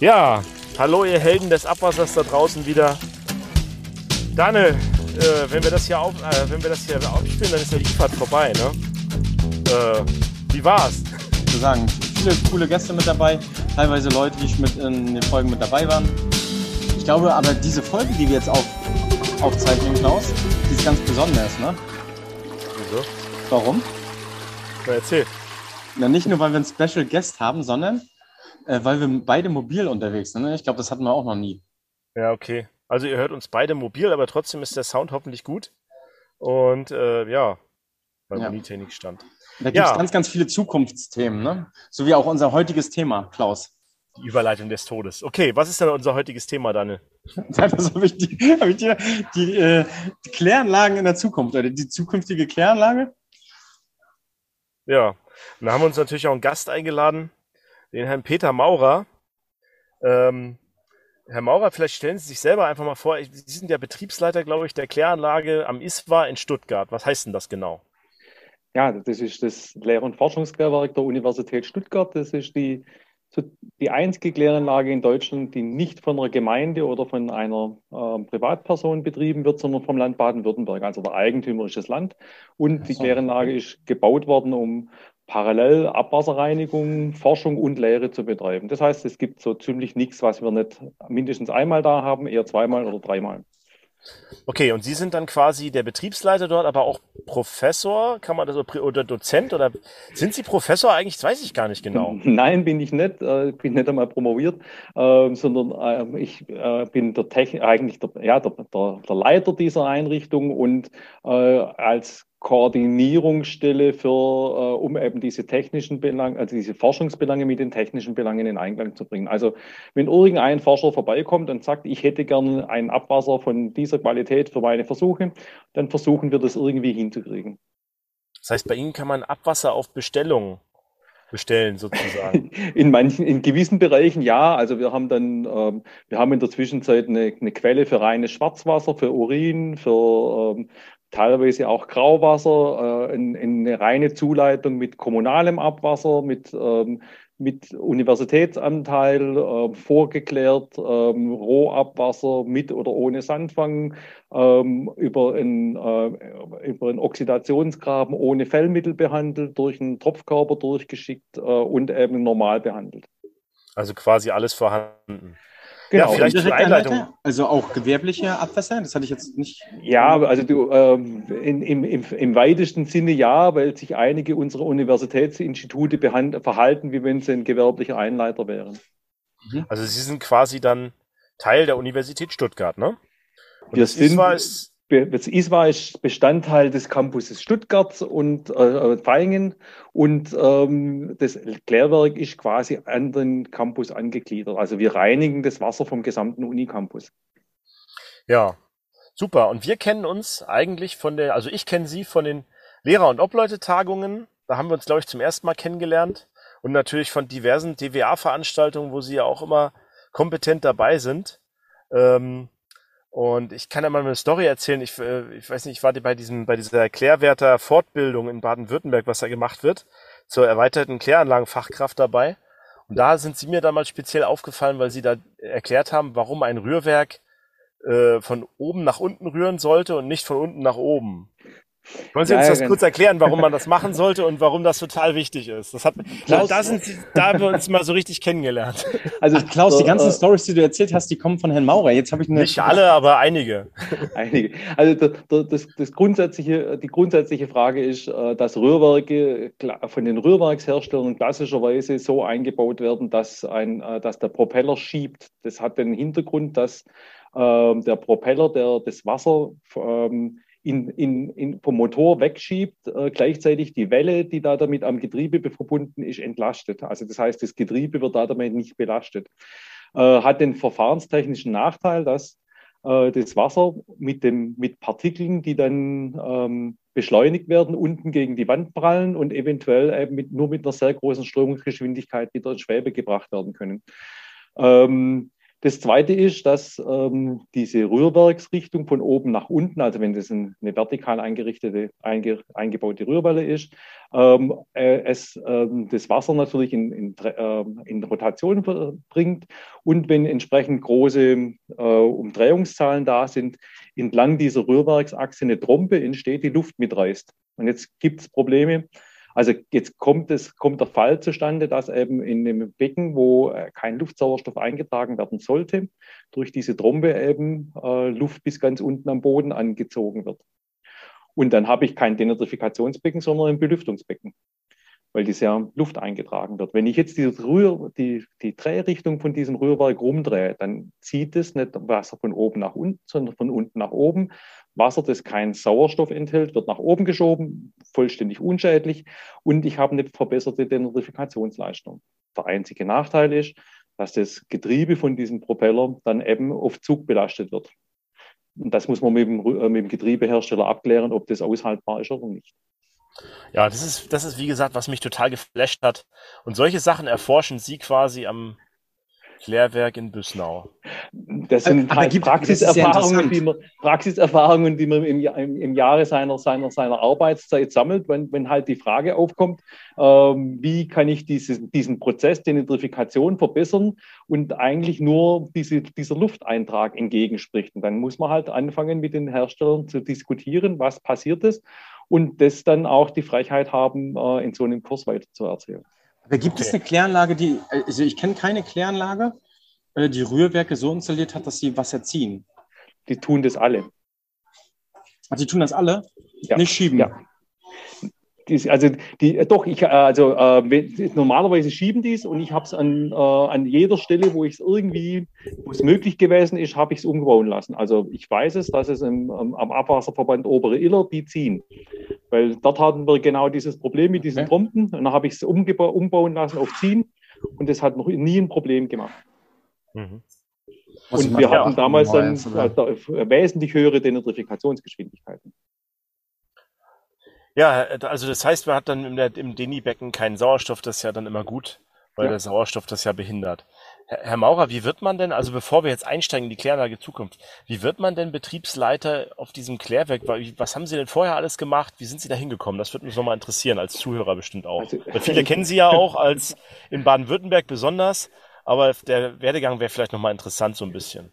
Ja, hallo ihr Helden des Abwassers da draußen wieder. Daniel, äh, wenn wir das hier auf, äh, wenn wir das hier aufspielen, dann ist ja die Fahrt vorbei, ne? Äh, wie war's? Ich würde sagen, viele coole Gäste mit dabei, teilweise Leute, die mit in den Folgen mit dabei waren. Ich glaube aber, diese Folge, die wir jetzt auf, aufzeichnen, Klaus, die ist ganz besonders, ne? Wieso? Warum? Na, erzähl. Na, nicht nur, weil wir einen Special Guest haben, sondern äh, weil wir beide mobil unterwegs sind. Ne? Ich glaube, das hatten wir auch noch nie. Ja, okay. Also ihr hört uns beide mobil, aber trotzdem ist der Sound hoffentlich gut. Und äh, ja, beim Ja. Unitechnik stand. Da gibt es Ja. ganz, ganz viele Zukunftsthemen, ne? So wie auch unser heutiges Thema, Klaus. Die Überleitung des Todes. Okay, was ist denn unser heutiges Thema, Daniel? Das habe ich, die, hab ich dir die, äh, die Kläranlagen in der Zukunft, oder die zukünftige Kläranlage. Ja, und da haben wir uns natürlich auch einen Gast eingeladen, den Herrn Peter Maurer. Ähm, Herr Maurer, vielleicht stellen Sie sich selber einfach mal vor, Sie sind ja Betriebsleiter, glaube ich, der Kläranlage am ISWA in Stuttgart. Was heißt denn das genau? Ja, das ist das Lehr- und Forschungslehrwerk der Universität Stuttgart. Das ist die, die einzige Kläranlage in Deutschland, die nicht von einer Gemeinde oder von einer ähm, Privatperson betrieben wird, sondern vom Land Baden-Württemberg. Also der Eigentümer ist das Land. Und die. Kläranlage ist gebaut worden, um parallel Abwasserreinigung, Forschung und Lehre zu betreiben. Das heißt, es gibt so ziemlich nichts, was wir nicht mindestens einmal da haben, eher zweimal oder dreimal. Okay, und Sie sind dann quasi der Betriebsleiter dort, aber auch Professor, kann man das oder Dozent oder sind Sie Professor eigentlich? Das weiß ich gar nicht genau. Nein, bin ich nicht. Äh, bin nicht einmal promoviert, äh, sondern äh, ich äh, bin der Techn eigentlich der, ja, der, der, der Leiter dieser Einrichtung und äh, als Koordinierungsstelle für, äh, um eben diese technischen Belange, also diese Forschungsbelange mit den technischen Belangen in Einklang zu bringen. Also wenn irgendein Forscher vorbeikommt und sagt, ich hätte gern ein Abwasser von dieser Qualität für meine Versuche, dann versuchen wir das irgendwie hinzukriegen. Das heißt, bei Ihnen kann man Abwasser auf Bestellung bestellen, sozusagen. In manchen, in gewissen Bereichen ja. Also wir haben dann, ähm, wir haben in der Zwischenzeit eine, eine Quelle für reines Schwarzwasser, für Urin, für ähm, teilweise auch Grauwasser, äh, in, in eine reine Zuleitung mit kommunalem Abwasser, mit, ähm, mit Universitätsanteil, äh, vorgeklärt, ähm, Rohabwasser mit oder ohne Sandfang, ähm, über, einen, äh, über einen Oxidationsgraben ohne Fellmittel behandelt, durch einen Tropfkörper durchgeschickt äh, und eben normal behandelt. Also quasi alles vorhanden. Genau. Ja, vielleicht zur Einleitung. Also auch gewerbliche Abwässer, das hatte ich jetzt nicht. Ja, also du, ähm, in, im, im, im weitesten Sinne ja, weil sich einige unserer Universitätsinstitute behand- verhalten, wie wenn sie ein gewerblicher Einleiter wären. Also Sie sind quasi dann Teil der Universität Stuttgart, ne? Und Wir das sind- ist, ISWA ist Bestandteil des Campuses Stuttgart und äh, Vaihingen und ähm, das Klärwerk ist quasi an den Campus angegliedert. Also wir reinigen das Wasser vom gesamten Unicampus. ja, super. Und wir kennen uns eigentlich von der, also ich kenne Sie von den Lehrer- und Obleute-Tagungen. Da haben wir uns, glaube ich, zum ersten Mal kennengelernt. Und natürlich von diversen DWA-Veranstaltungen, wo Sie ja auch immer kompetent dabei sind. Ähm, und ich kann ja mal eine Story erzählen. Ich, äh, ich weiß nicht, ich war bei diesem, bei dieser Klärwerter Fortbildung in Baden-Württemberg, was da gemacht wird, zur erweiterten Kläranlagenfachkraft dabei. Und da sind Sie mir damals speziell aufgefallen, weil Sie da erklärt haben, warum ein Rührwerk äh, von oben nach unten rühren sollte und nicht von unten nach oben. Wollen Sie uns das genau. kurz erklären, warum man das machen sollte und warum das total wichtig ist? Das hat, da, Klaus- da, sind da haben wir uns mal so richtig kennengelernt. Also Klaus, die ganzen Stories, die du erzählt hast, die kommen von Herrn Maurer. Jetzt habe ich eine. Nicht alle, aber einige. Einige. Also das, das grundsätzliche, die grundsätzliche Frage ist, äh, dass Rührwerke von den Rührwerksherstellern klassischerweise so eingebaut werden, dass, ein, äh, dass der Propeller schiebt. Das hat den Hintergrund, dass ähm, der Propeller, der das Wasser ähm, in, in, in, vom Motor wegschiebt, äh, gleichzeitig die Welle, die da damit am Getriebe verbunden ist, entlastet. Also das heißt, das Getriebe wird da damit nicht belastet. Äh, hat den verfahrenstechnischen Nachteil, dass äh, das Wasser mit, dem, mit Partikeln, die dann ähm, beschleunigt werden, unten gegen die Wand prallen und eventuell eben mit, nur mit einer sehr großen Strömungsgeschwindigkeit wieder in Schwebe gebracht werden können. Ähm, Das zweite ist, dass ähm, diese Rührwerksrichtung von oben nach unten, also wenn das eine vertikal eingerichtete, einge, eingebaute Rührwelle ist, ähm, äh, es ähm, das Wasser natürlich in, in, äh, in Rotation bringt und wenn entsprechend große äh, Umdrehungszahlen da sind, entlang dieser Rührwerksachse eine Trompe entsteht, die Luft mitreißt. Und jetzt gibt es Probleme also jetzt kommt, es, kommt der Fall zustande, dass eben in einem Becken, wo äh, kein Luftsauerstoff eingetragen werden sollte, durch diese Trombe eben äh, Luft bis ganz unten am Boden angezogen wird. Und dann habe ich kein Denitrifikationsbecken, sondern ein Belüftungsbecken, weil die sehr Luft eingetragen wird. Wenn ich jetzt die, Rühr, die, die Drehrichtung von diesem Rührwerk rumdrehe, dann zieht es nicht Wasser von oben nach unten, sondern von unten nach oben Wasser, das keinen Sauerstoff enthält, wird nach oben geschoben, vollständig unschädlich und ich habe eine verbesserte Denitrifikationsleistung. Der einzige Nachteil ist, dass das Getriebe von diesem Propeller dann eben auf Zug belastet wird. Und das muss man mit dem, äh, mit dem Getriebehersteller abklären, ob das aushaltbar ist oder nicht. Ja, das ist, das ist wie gesagt, was mich total geflasht hat. Und solche Sachen erforschen Sie quasi am, Klärwerk in Büsnau. Das sind Aber halt Praxiserfahrungen, die man, Praxiserfahrungen, die man im, im, im Jahre seiner, seiner, seiner Arbeitszeit sammelt, wenn, wenn halt die Frage aufkommt, ähm, wie kann ich dieses, diesen Prozess der Nitrifikation verbessern und eigentlich nur diese, dieser Lufteintrag entgegenspricht. Und dann muss man halt anfangen, mit den Herstellern zu diskutieren, was passiert ist und das dann auch die Frechheit haben, äh, in so einem Kurs weiter zu erzählen. Aber gibt okay. es eine Kläranlage, die, also ich kenne keine Kläranlage, äh, die Rührwerke so installiert hat, dass sie Wasser ziehen? Die tun das alle. Also die tun das alle? Ja. Nicht schieben? Ja also die, äh, doch, ich, äh, also äh, normalerweise schieben die es und ich habe es an, äh, an jeder Stelle, wo ich es irgendwie, wo es möglich gewesen ist, habe ich es umbauen lassen. Also ich weiß es, dass es im, am Abwasserverband Obere Iller, die ziehen. Weil dort hatten wir genau dieses Problem mit diesen okay. Trompen und dann habe ich es umbauen lassen auf ziehen und das hat noch nie ein Problem gemacht. Mhm. Und wir hatten damals dann äh, wesentlich höhere Denitrifikationsgeschwindigkeiten. Ja, also das heißt, man hat dann im, im Deni-Becken keinen Sauerstoff, das ist ja dann immer gut, weil ja. der Sauerstoff das ja behindert. Herr, Herr Maurer, wie wird man denn, also bevor wir jetzt einsteigen in die Kläranlage Zukunft, wie wird man denn Betriebsleiter auf diesem Klärwerk? Was haben Sie denn vorher alles gemacht? Wie sind Sie da hingekommen? Das würde mich nochmal interessieren, als Zuhörer bestimmt auch. Also, viele kennen Sie ja auch als in Baden-Württemberg besonders, aber der Werdegang wäre vielleicht nochmal interessant so ein bisschen.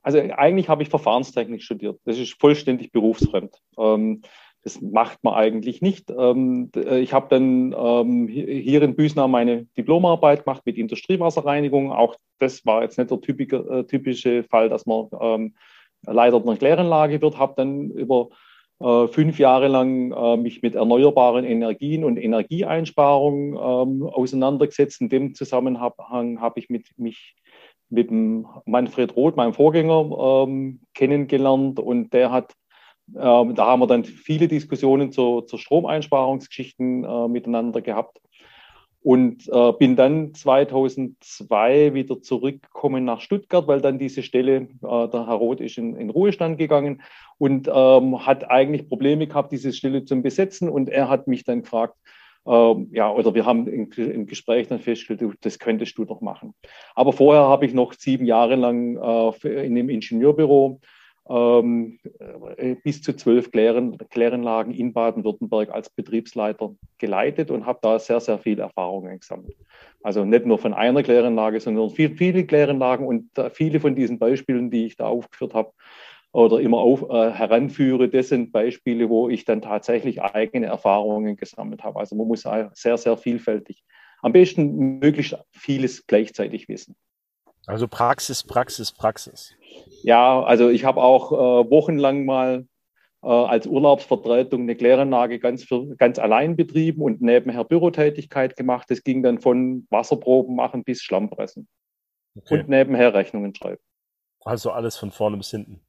Also eigentlich habe ich Verfahrenstechnik studiert. Das ist vollständig berufsfremd. Ähm, das macht man eigentlich nicht. Ähm, äh, ich habe dann ähm, hier in Büsnau meine Diplomarbeit gemacht mit Industriewasserreinigung. Auch das war jetzt nicht der äh, typische Fall, dass man ähm, Leiter einer Kläranlage wird. Habe dann über äh, fünf Jahre lang mich mit erneuerbaren Energien und Energieeinsparungen auseinandergesetzt. In dem Zusammenhang habe ich mit, mich mit Manfred Roth, meinem Vorgänger, kennengelernt und der hat ähm, da haben wir dann viele Diskussionen zu, zu Stromeinsparungsgeschichten äh, miteinander gehabt und äh, bin dann 2002 wieder zurückgekommen nach Stuttgart, weil dann diese Stelle, äh, der Herr Roth ist in, in Ruhestand gegangen und ähm, hat eigentlich Probleme gehabt, diese Stelle zu besetzen und er hat mich dann gefragt, ähm, ja, oder wir haben im, Gespräch dann festgestellt, das könntest du doch machen. Aber vorher habe ich noch sieben Jahre lang äh, in einem Ingenieurbüro ähm, äh, bis zu zwölf Klären, Kläranlagen in Baden-Württemberg als Betriebsleiter geleitet und habe da sehr, sehr viel Erfahrungen gesammelt. Also nicht nur von einer Kläranlage, sondern viel, viele Kläranlagen und äh, viele von diesen Beispielen, die ich da aufgeführt habe oder immer auf, äh, heranführe, das sind Beispiele, wo ich dann tatsächlich eigene Erfahrungen gesammelt habe. Also man muss sehr, sehr vielfältig, am besten möglichst vieles gleichzeitig wissen. Also Praxis, Praxis, Praxis. Ja, also ich habe auch äh, wochenlang mal äh, als Urlaubsvertretung eine Kläranlage ganz, für, ganz allein betrieben und nebenher Bürotätigkeit gemacht. Das ging dann von Wasserproben machen bis Schlammpressen. Okay. Und nebenher Rechnungen schreiben. Also alles von vorne bis hinten.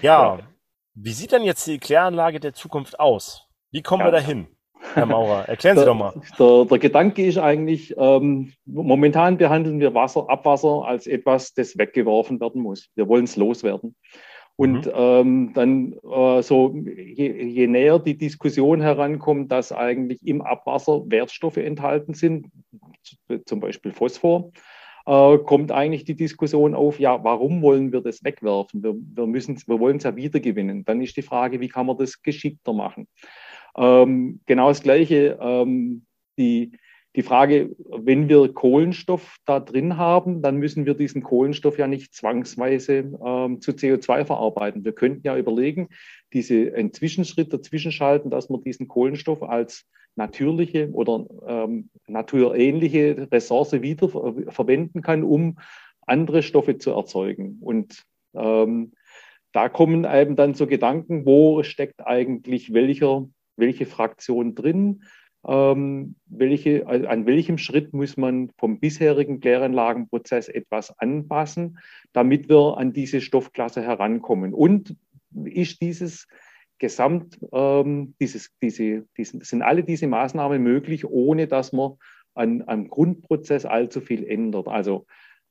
Ja, ja. wie sieht denn jetzt die Kläranlage der Zukunft aus? Wie kommen ja. wir dahin? Herr Maurer, erklären Sie doch mal. Der, der, Gedanke ist eigentlich, ähm, momentan behandeln wir Wasser, Abwasser als etwas, das weggeworfen werden muss. Wir wollen es loswerden. Und mhm. ähm, dann äh, so, je, je, näher die Diskussion herankommt, dass eigentlich im Abwasser Wertstoffe enthalten sind, zum Beispiel Phosphor, äh, kommt eigentlich die Diskussion auf, ja, warum wollen wir das wegwerfen? Wir, wir, wir wollen es ja wiedergewinnen. Dann ist die Frage, wie kann man das geschickter machen? Ähm, genau das Gleiche, ähm, die, die Frage, wenn wir Kohlenstoff da drin haben, dann müssen wir diesen Kohlenstoff ja nicht zwangsweise ähm, zu CO2 verarbeiten. Wir könnten ja überlegen, diese einen Zwischenschritt dazwischen schalten, dass man diesen Kohlenstoff als natürliche oder ähm, naturähnliche Ressource wieder verwenden kann, um andere Stoffe zu erzeugen. Und ähm, da kommen eben dann so Gedanken, wo steckt eigentlich welcher, welche Fraktion drin? Ähm, welche, an welchem Schritt muss man vom bisherigen Kläranlagenprozess etwas anpassen, damit wir an diese Stoffklasse herankommen? Und ist dieses Gesamt, ähm, dieses, diese, diesen, sind alle diese Maßnahmen möglich, ohne dass man an, am Grundprozess allzu viel ändert. Also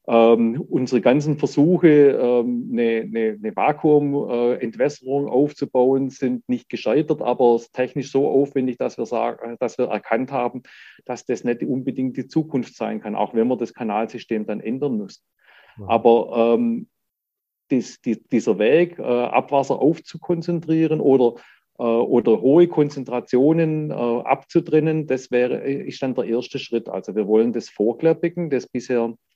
ähm, unsere ganzen Versuche, ähm, eine, eine, eine Vakuumentwässerung äh, aufzubauen, sind nicht gescheitert, aber technisch so aufwendig, dass wir, sagen, dass wir erkannt haben, dass das nicht unbedingt die Zukunft sein kann, auch wenn man das Kanalsystem dann ändern muss. Ja. Aber ähm, dies, die, dieser Weg, äh, Abwasser aufzukonzentrieren oder, äh, oder hohe Konzentrationen äh, abzutrennen, das wäre, ist dann der erste Schritt. Also wir wollen das Vorklärbecken, das bisher äh,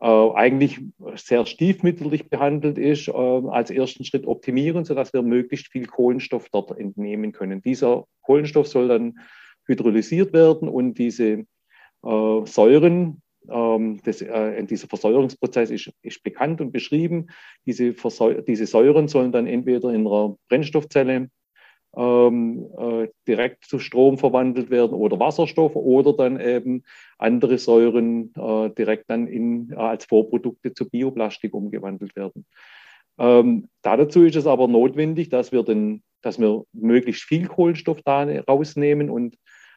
eigentlich sehr stiefmütterlich behandelt ist, äh, als ersten Schritt optimieren, sodass wir möglichst viel Kohlenstoff dort entnehmen können. Dieser Kohlenstoff soll dann hydrolysiert werden und diese äh, Säuren, ähm, das, äh, dieser Versäuerungsprozess ist, ist, bekannt und beschrieben. Diese, diese, Säuren sollen dann entweder in einer Brennstoffzelle ähm, äh, direkt zu Strom verwandelt werden oder Wasserstoff oder dann eben andere Säuren äh, direkt dann in, äh, als Vorprodukte zu Bioplastik umgewandelt werden. Ähm, dazu ist es aber notwendig, dass wir, den, dass wir möglichst viel Kohlenstoff da rausnehmen und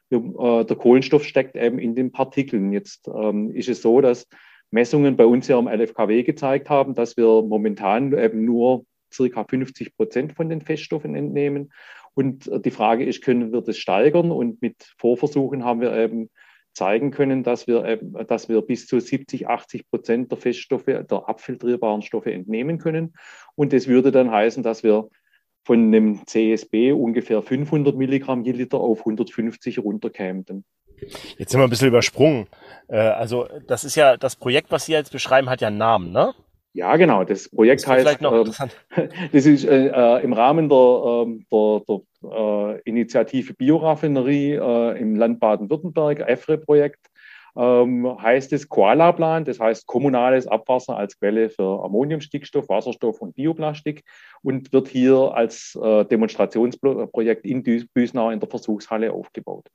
äh, der Kohlenstoff steckt eben in den Partikeln. Jetzt ähm, ist es so, dass Messungen bei uns ja am LFKW gezeigt haben, dass wir momentan eben nur circa 50 Prozent von den Feststoffen entnehmen. Und äh, die Frage ist, können wir das steigern? Und mit Vorversuchen haben wir eben zeigen können, dass wir, eben, dass wir bis zu 70, 80 Prozent der Feststoffe, der abfiltrierbaren Stoffe entnehmen können. Und das würde dann heißen, dass wir von einem CSB ungefähr 500 Milligramm je Liter auf 150 runterkämen. Jetzt sind wir ein bisschen übersprungen. Äh, also das ist ja, das Projekt, was Sie jetzt beschreiben, hat ja einen Namen, ne? Ja, genau. Das Projekt das heißt, äh, das ist äh, äh, im Rahmen der, ähm, der, der äh, Initiative Bioraffinerie äh, im Land Baden-Württemberg, EFRE-Projekt, ähm, heißt es Koala-Plan, das heißt kommunales Abwasser als Quelle für Ammonium, Stickstoff, Wasserstoff und Bioplastik und wird hier als Demonstrationsprojekt in Büsnau in der Versuchshalle aufgebaut.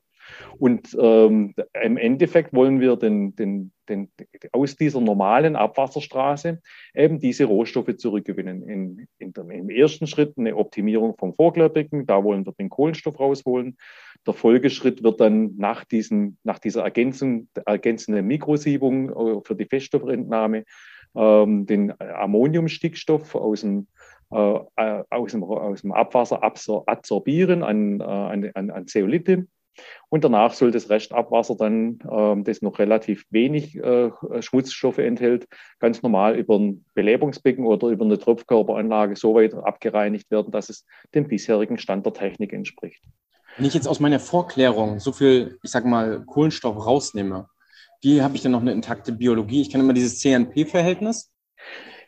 Und ähm, im Endeffekt wollen wir den, den, den, aus dieser normalen Abwasserstraße eben diese Rohstoffe zurückgewinnen. In, in der, Im ersten Schritt eine Optimierung vom Vorklärbecken, da wollen wir den Kohlenstoff rausholen. Der Folgeschritt wird dann nach, diesen, nach dieser Ergänzung, ergänzenden Mikrosiebung äh, für die Feststoffentnahme ähm, den Ammoniumstickstoff aus dem äh, äh, aus dem, aus dem Abwasser absorbieren an, an, an Zeolite und danach soll das Restabwasser dann, äh, das noch relativ wenig äh, Schmutzstoffe enthält, ganz normal über ein Belebungsbecken oder über eine Tropfkörperanlage so weit abgereinigt werden, dass es dem bisherigen Stand der Technik entspricht. Wenn ich jetzt aus meiner Vorklärung so viel, ich sag mal, Kohlenstoff rausnehme, wie habe ich dann noch eine intakte Biologie? Ich kenne immer dieses CNP-Verhältnis.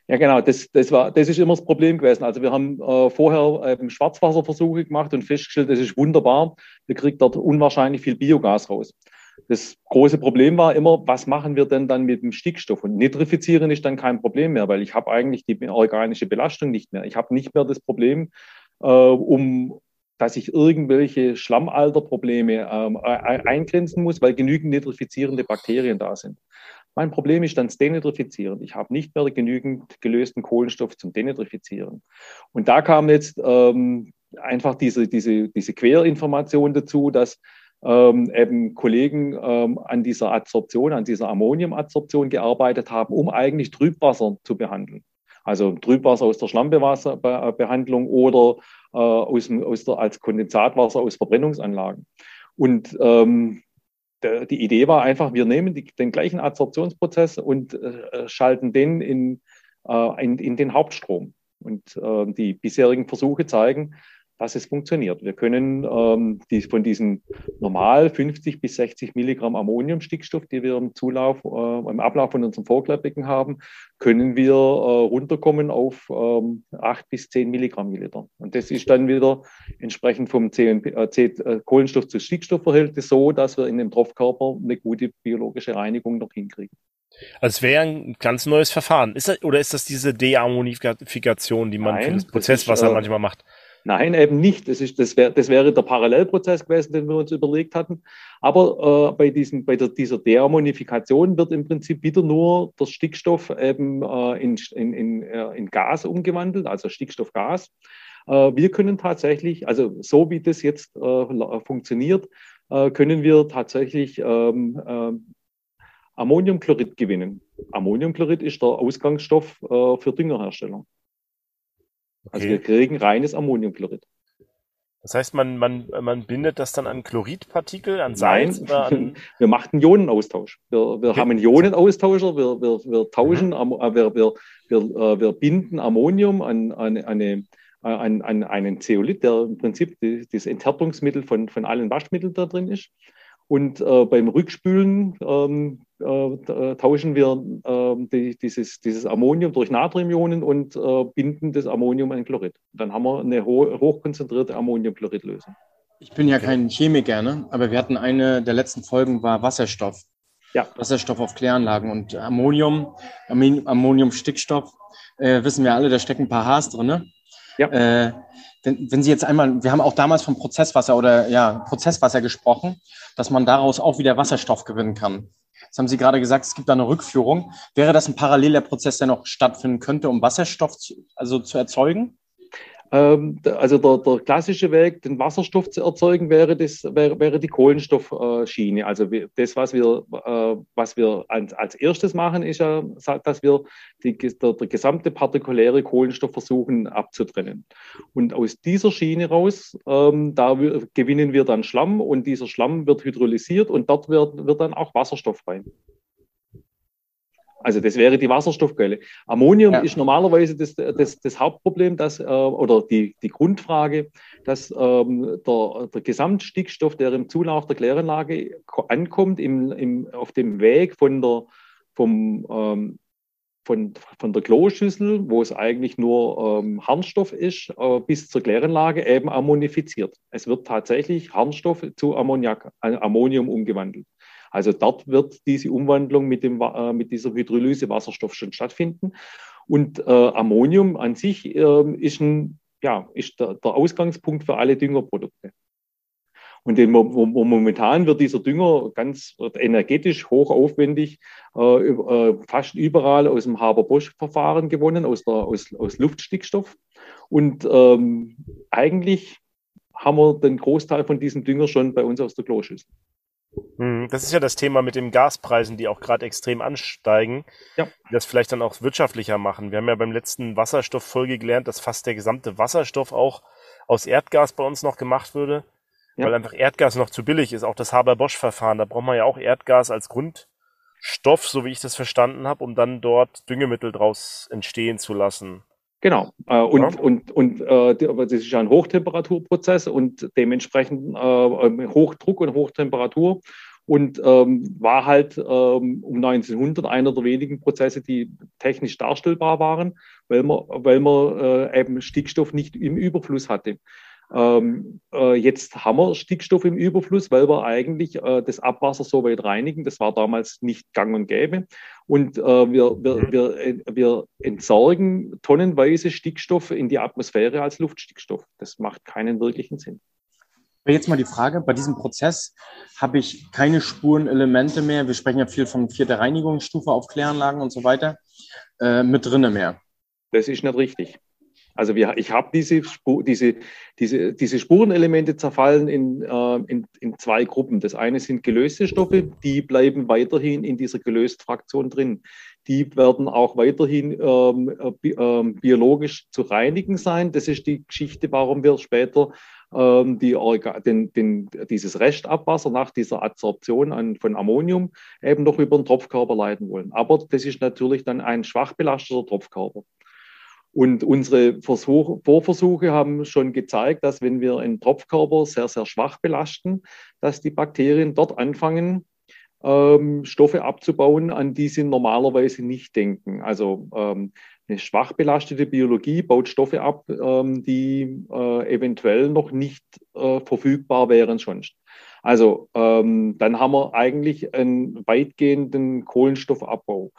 Ja, genau, das, das, war, das ist immer das Problem gewesen. Also wir haben äh, vorher ähm, Schwarzwasserversuche gemacht und festgestellt, das ist wunderbar. Wir kriegen dort unwahrscheinlich viel Biogas raus. Das große Problem war immer, was machen wir denn dann mit dem Stickstoff? Und nitrifizieren ist dann kein Problem mehr, weil ich habe eigentlich die organische Belastung nicht mehr. Ich habe nicht mehr das Problem, äh, um dass ich irgendwelche Schlammalterprobleme ähm, eingrenzen muss, weil genügend nitrifizierende Bakterien da sind. Mein Problem ist dann das Denitrifizieren. Ich habe nicht mehr genügend gelösten Kohlenstoff zum Denitrifizieren. Und da kam jetzt ähm, einfach diese, diese, diese Querinformation dazu, dass ähm, eben Kollegen ähm, an dieser Adsorption, an dieser Ammoniumadsorption gearbeitet haben, um eigentlich Trübwasser zu behandeln. Also Trübwasser aus der Schlammbewasserbehandlung oder äh, aus, aus der, als Kondensatwasser aus Verbrennungsanlagen. Und ähm, die Idee war einfach, wir nehmen die, den gleichen Adsorptionsprozess und äh, schalten den in, äh, in, in, den Hauptstrom. Und äh, die bisherigen Versuche zeigen, dass es funktioniert. Wir können ähm, die, von diesen normal 50 bis 60 Milligramm Ammoniumstickstoff, die wir im Zulauf, äh, im Ablauf von unserem Vorkleidbecken haben, können wir äh, runterkommen auf ähm, 8 bis 10 Milligramm Milliliter. Und das ist dann wieder entsprechend vom CNP, äh, C, äh, Kohlenstoff zu Stickstoffverhältnis so, dass wir in dem Tropfkörper eine gute biologische Reinigung noch hinkriegen. Also es wäre ein ganz neues Verfahren. Ist das, oder ist das diese Deammonifikation, die man Nein, für das Prozesswasser ist, äh, manchmal macht? Nein, eben nicht. Das, ist, das, wär, das wäre der Parallelprozess gewesen, den wir uns überlegt hatten. Aber äh, bei, diesen, bei der, dieser Deammonifikation wird im Prinzip wieder nur der Stickstoff eben äh, in, in, in, äh, in Gas umgewandelt, also Stickstoffgas. Äh, wir können tatsächlich, also so wie das jetzt äh, funktioniert, äh, können wir tatsächlich ähm, Ammoniumchlorid gewinnen. Ammoniumchlorid ist der Ausgangsstoff für Düngerherstellung. Also wir kriegen reines Ammoniumchlorid. Das heißt, man, man, man bindet das dann an Chloridpartikel, an Salz? Nein, oder an wir machen einen Ionenaustausch. Wir, wir okay. haben einen Ionenaustauscher, wir, wir, wir tauschen, mhm. wir, wir, wir, äh, wir binden Ammonium an, an, eine, an, an einen Zeolit, der im Prinzip das Enthärtungsmittel von, von allen Waschmitteln da drin ist. Und äh, beim Rückspülen ähm, äh, tauschen wir äh, die, dieses, dieses Ammonium durch Natriumionen und äh, binden das Ammonium an Chlorid. Dann haben wir eine ho hochkonzentrierte Ammoniumchloridlösung. Ich bin ja kein Chemiker, ne? aber wir hatten eine der letzten Folgen war Wasserstoff. Ja. Wasserstoff auf Kläranlagen und Ammonium, Ammoniumstickstoff, äh, wissen wir alle, da stecken ein paar Haars drin. Ne? Ja. Äh, wenn, wenn Sie jetzt einmal, wir haben auch damals vom Prozesswasser oder ja, Prozesswasser gesprochen, dass man daraus auch wieder Wasserstoff gewinnen kann. Jetzt haben Sie gerade gesagt, es gibt da eine Rückführung. Wäre das ein paralleler Prozess, der noch stattfinden könnte, um Wasserstoff zu, also zu erzeugen? Ähm, also der, der, klassische Weg, den Wasserstoff zu erzeugen, wäre, das, wäre, wäre die Kohlenstoffschiene. Also das, was wir, äh, was wir als, als erstes machen, ist ja, dass wir die, der, der gesamte partikuläre Kohlenstoff versuchen abzutrennen. Und aus dieser Schiene raus, ähm, da gewinnen wir dann Schlamm und dieser Schlamm wird hydrolysiert und dort wird, wird dann auch Wasserstoff frei. Also das wäre die Wasserstoffquelle. Ammonium ja. ist normalerweise das, das, das Hauptproblem, dass, äh, oder die, die Grundfrage, dass ähm, der, der Gesamtstickstoff, der im Zulauf der Kläranlage ankommt, im, im, auf dem Weg von der, vom, ähm, von, von der Kloschüssel, wo es eigentlich nur ähm, Harnstoff ist, äh, bis zur Kläranlage eben ammonifiziert. Es wird tatsächlich Harnstoff zu Ammoniak, äh, Ammonium umgewandelt. Also dort wird diese Umwandlung mit, dem, äh, mit dieser Hydrolyse Wasserstoff schon stattfinden. Und äh, Ammonium an sich äh, ist, ein, ja, ist der, der, Ausgangspunkt für alle Düngerprodukte. Und den, momentan wird dieser Dünger ganz energetisch hochaufwendig äh, äh, fast überall aus dem Haber-Bosch-Verfahren gewonnen, aus, der, aus, aus Luftstickstoff. Und ähm, eigentlich haben wir den Großteil von diesem Dünger schon bei uns aus der Kloschüssel. Hm, das ist ja das Thema mit den Gaspreisen, die auch gerade extrem ansteigen, ja. die das vielleicht dann auch wirtschaftlicher machen. Wir haben ja beim letzten Wasserstofffolge gelernt, dass fast der gesamte Wasserstoff auch aus Erdgas bei uns noch gemacht würde, ja. weil einfach Erdgas noch zu billig ist. Auch das Haber-Bosch-Verfahren, da braucht man ja auch Erdgas als Grundstoff, so wie ich das verstanden habe, um dann dort Düngemittel draus entstehen zu lassen. Genau. Äh, und, ja. und, und äh, das ist ja ein Hochtemperaturprozess und dementsprechend äh, Hochdruck und Hochtemperatur. Und ähm, war halt ähm, um 1900 einer der wenigen Prozesse, die technisch darstellbar waren, weil man, weil man äh, eben Stickstoff nicht im Überfluss hatte. Ähm, äh, jetzt haben wir Stickstoff im Überfluss, weil wir eigentlich äh, das Abwasser so weit reinigen. Das war damals nicht gang und gäbe. Und äh, wir, wir, mhm. wir, äh, wir entsorgen tonnenweise Stickstoff in die Atmosphäre als Luftstickstoff. Das macht keinen wirklichen Sinn. Jetzt mal die Frage, bei diesem Prozess habe ich keine Spurenelemente mehr, wir sprechen ja viel von vierter Reinigungsstufe auf Kläranlagen und so weiter, äh, mit drinne mehr. Das ist nicht richtig. Also wir, ich habe diese, diese, diese, diese Spurenelemente zerfallen in, äh, in, in zwei Gruppen. Das eine sind gelöste Stoffe, die bleiben weiterhin in dieser gelöst Fraktion drin. Die werden auch weiterhin ähm, äh, bi äh, biologisch zu reinigen sein. Das ist die Geschichte, warum wir später ähm, die den, den, dieses Restabwasser nach dieser Adsorption an, von Ammonium eben noch über den Tropfkörper leiten wollen. Aber das ist natürlich dann ein schwach belasteter Tropfkörper. Und unsere Versuch, Vorversuche haben schon gezeigt, dass wenn wir einen Tropfkörper sehr, sehr schwach belasten, dass die Bakterien dort anfangen, ähm, Stoffe abzubauen, an die sie normalerweise nicht denken. Also ähm, eine schwach belastete Biologie baut Stoffe ab, ähm, die äh, eventuell noch nicht äh, verfügbar wären sonst. Also ähm, dann haben wir eigentlich einen weitgehenden Kohlenstoffabbau.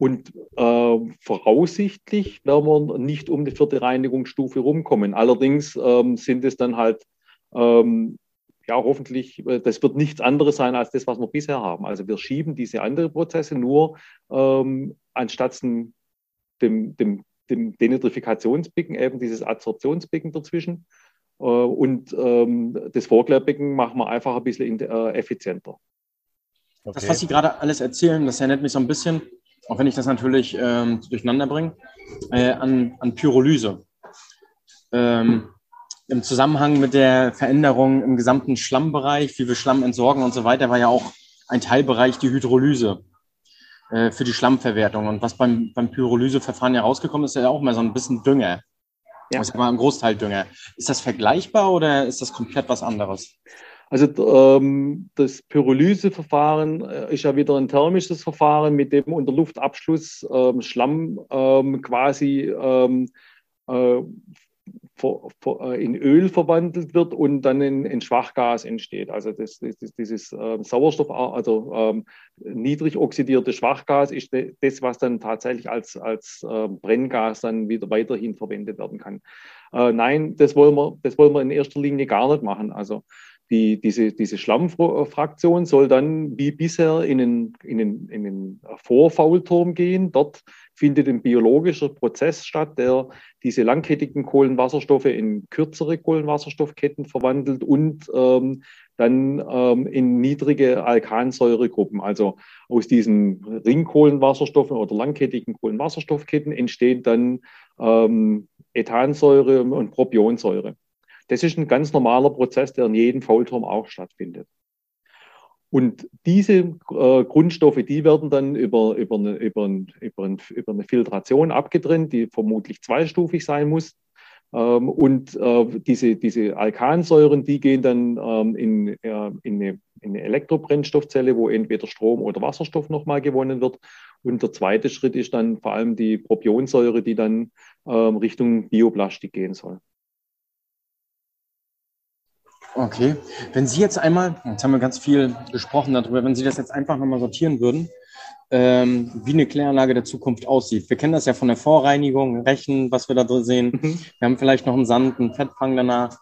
Und äh, voraussichtlich werden wir nicht um die vierte Reinigungsstufe rumkommen. Allerdings ähm, sind es dann halt, ähm, ja, hoffentlich, äh, das wird nichts anderes sein als das, was wir bisher haben. Also wir schieben diese anderen Prozesse nur ähm, anstatt dem, dem, dem, dem Denitrifikationsbecken, eben dieses Adsorptionsbecken dazwischen. Äh, und ähm, das Vorklärbecken machen wir einfach ein bisschen äh, effizienter. Okay. Das, was Sie gerade alles erzählen, das erinnert mich so ein bisschen auch wenn ich das natürlich ähm, durcheinander bringe, äh, an, an Pyrolyse. Ähm, Im Zusammenhang mit der Veränderung im gesamten Schlammbereich, wie wir Schlamm entsorgen und so weiter, war ja auch ein Teilbereich die Hydrolyse äh, für die Schlammverwertung. Und was beim, beim Pyrolyseverfahren ja rausgekommen ist, ist ja auch mal so ein bisschen Dünger. Ja. Ich sag mal, ein Großteil Dünger. Ist das vergleichbar oder ist das komplett was anderes? Also ähm, das Pyrolyseverfahren äh, ist ja wieder ein thermisches Verfahren, mit dem unter Luftabschluss ähm, Schlamm ähm, quasi ähm, äh, äh, in Öl verwandelt wird und dann in, in Schwachgas entsteht. Also das, das, dieses äh, Sauerstoff, also ähm, niedrig oxidierte Schwachgas ist das, was dann tatsächlich als, als äh, Brenngas dann wieder weiterhin verwendet werden kann. Äh, nein, das wollen, wir, das wollen wir in erster Linie gar nicht machen. Also die, diese, diese Schlammfraktion soll dann wie bisher in den, in den, in den Vorfaulturm gehen. Dort findet ein biologischer Prozess statt, der diese langkettigen Kohlenwasserstoffe in kürzere Kohlenwasserstoffketten verwandelt und ähm, dann ähm, in niedrige Alkansäuregruppen. Also aus diesen Ringkohlenwasserstoffen oder langkettigen Kohlenwasserstoffketten entsteht dann ähm, Ethansäure und Propionsäure. Das ist ein ganz normaler Prozess, der in jedem Faulturm auch stattfindet. Und diese äh, Grundstoffe, die werden dann über, über, eine, über, ein, über, ein, über eine Filtration abgetrennt, die vermutlich zweistufig sein muss. Ähm, und äh, diese, diese Alkansäuren, die gehen dann ähm, in, äh, in, eine, in eine Elektrobrennstoffzelle, wo entweder Strom oder Wasserstoff nochmal gewonnen wird. Und der zweite Schritt ist dann vor allem die Propionsäure, die dann ähm, Richtung Bioplastik gehen soll. Okay. Wenn Sie jetzt einmal, jetzt haben wir ganz viel gesprochen darüber, wenn Sie das jetzt einfach nochmal sortieren würden, ähm, wie eine Kläranlage der Zukunft aussieht. Wir kennen das ja von der Vorreinigung, Rechen, was wir da drin sehen. Mhm. Wir haben vielleicht noch einen Sand, einen Fettfang danach.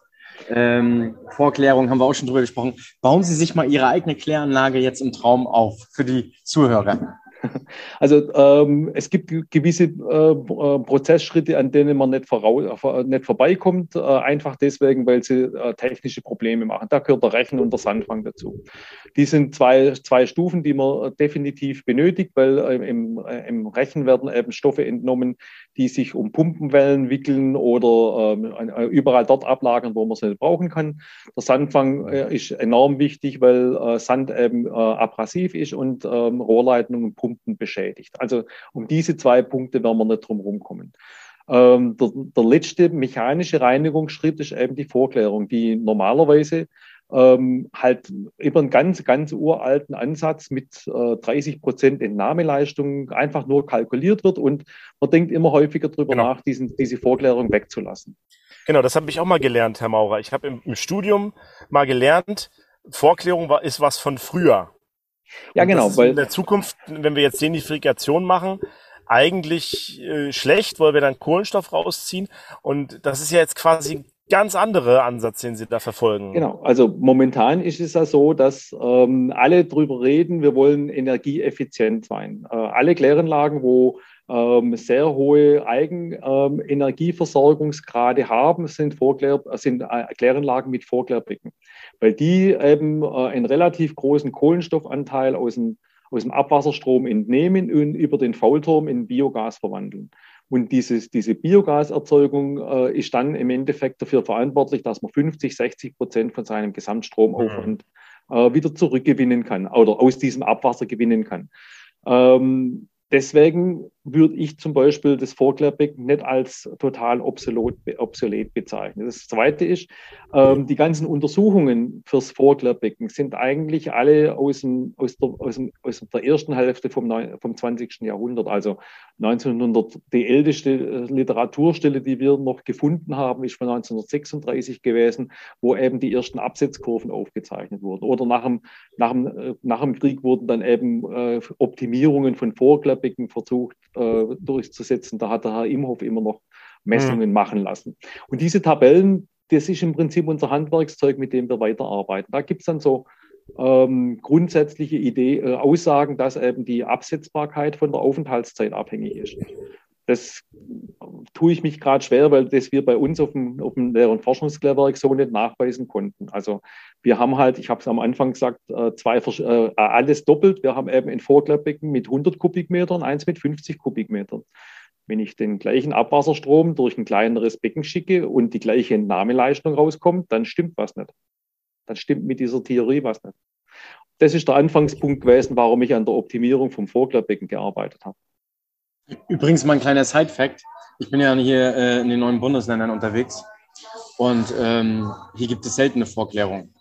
Ähm, Vorklärung haben wir auch schon drüber gesprochen. Bauen Sie sich mal Ihre eigene Kläranlage jetzt im Traum auf für die Zuhörer. Also ähm, es gibt gewisse äh, äh, Prozessschritte, an denen man nicht, voraus, äh, nicht vorbeikommt, äh, einfach deswegen, weil sie äh, technische Probleme machen. Da gehört der Rechen und der Sandfang dazu. Die sind zwei, zwei Stufen, die man definitiv benötigt, weil äh, im, im Rechen werden eben Stoffe entnommen, die sich um Pumpenwellen wickeln oder ähm, überall dort ablagern, wo man sie nicht brauchen kann. Der Sandfang ist enorm wichtig, weil Sand eben abrasiv ist und ähm, Rohrleitungen pumpen Pumpen beschädigt. Also um diese zwei Punkte werden wir nicht drum rumkommen. Ähm, der, der, letzte mechanische Reinigungsschritt ist eben die Vorklärung, die normalerweise ähm, halt über einen ganz, ganz uralten Ansatz mit äh, 30 Prozent Entnahmeleistung einfach nur kalkuliert wird und man denkt immer häufiger darüber genau. nach, diesen, diese Vorklärung wegzulassen. Genau, das habe ich auch mal gelernt, Herr Maurer. Ich habe im, im Studium mal gelernt, Vorklärung war, ist was von früher. Ja, und genau. weil in der Zukunft, wenn wir jetzt Denitrifikation machen, eigentlich äh, schlecht, weil wir dann Kohlenstoff rausziehen. Und das ist ja jetzt quasi ganz andere Ansatz, den Sie da verfolgen. Genau, also momentan ist es ja so, dass ähm, alle drüber reden, wir wollen energieeffizient sein. Äh, alle Kläranlagen, wo ähm, sehr hohe Eigenenergieversorgungsgrade ähm, haben, sind, Vorklär, sind äh, Kläranlagen mit Vorklärbecken, weil die eben äh, einen relativ großen Kohlenstoffanteil aus dem aus dem Abwasserstrom entnehmen und über den Faulturm in Biogas verwandeln. Und dieses, diese Biogaserzeugung äh, ist dann im Endeffekt dafür verantwortlich, dass man 50, 60 Prozent von seinem Gesamtstromaufwand mhm. äh, wieder zurückgewinnen kann oder aus diesem Abwasser gewinnen kann. Ähm, deswegen würde ich zum Beispiel das Vorklärbecken nicht als total obsolet, obsolet bezeichnen. Das Zweite ist, ähm, die ganzen Untersuchungen fürs Vorklärbecken sind eigentlich alle aus, dem, aus, der, aus, dem, aus der ersten Hälfte vom, vom 20. Jahrhundert, also 1900. Die älteste äh, Literaturstelle, die wir noch gefunden haben, ist von 1936 gewesen, wo eben die ersten Absetzkurven aufgezeichnet wurden. Oder nach dem, nach dem, äh, nach dem Krieg wurden dann eben äh, Optimierungen von Vorklärbecken versucht, äh, durchzusetzen. Da hat der Herr Imhoff immer noch Messungen mhm. machen lassen. Und diese Tabellen, das ist im Prinzip unser Handwerkszeug, mit dem wir weiterarbeiten. Da gibt es dann so ähm, grundsätzliche Idee, äh, Aussagen, dass eben die Absetzbarkeit von der Aufenthaltszeit abhängig ist. Das tue ich mich gerade schwer, weil das wir bei uns auf dem, auf dem Lehr- und Forschungslehrwerk so nicht nachweisen konnten. Also wir haben halt, ich habe es am Anfang gesagt, äh, zwei, äh, alles doppelt. Wir haben eben ein Vorklärbecken mit 100 Kubikmetern, eins mit 50 Kubikmetern. Wenn ich den gleichen Abwasserstrom durch ein kleineres Becken schicke und die gleiche Entnahmeleistung rauskommt, dann stimmt was nicht. Dann stimmt mit dieser Theorie was nicht. Das ist der Anfangspunkt gewesen, warum ich an der Optimierung vom Vorklärbecken gearbeitet habe. Übrigens mal ein kleiner Side-Fact. Ich bin ja hier äh, in den neuen Bundesländern unterwegs und ähm, hier gibt es seltene Vorklärung.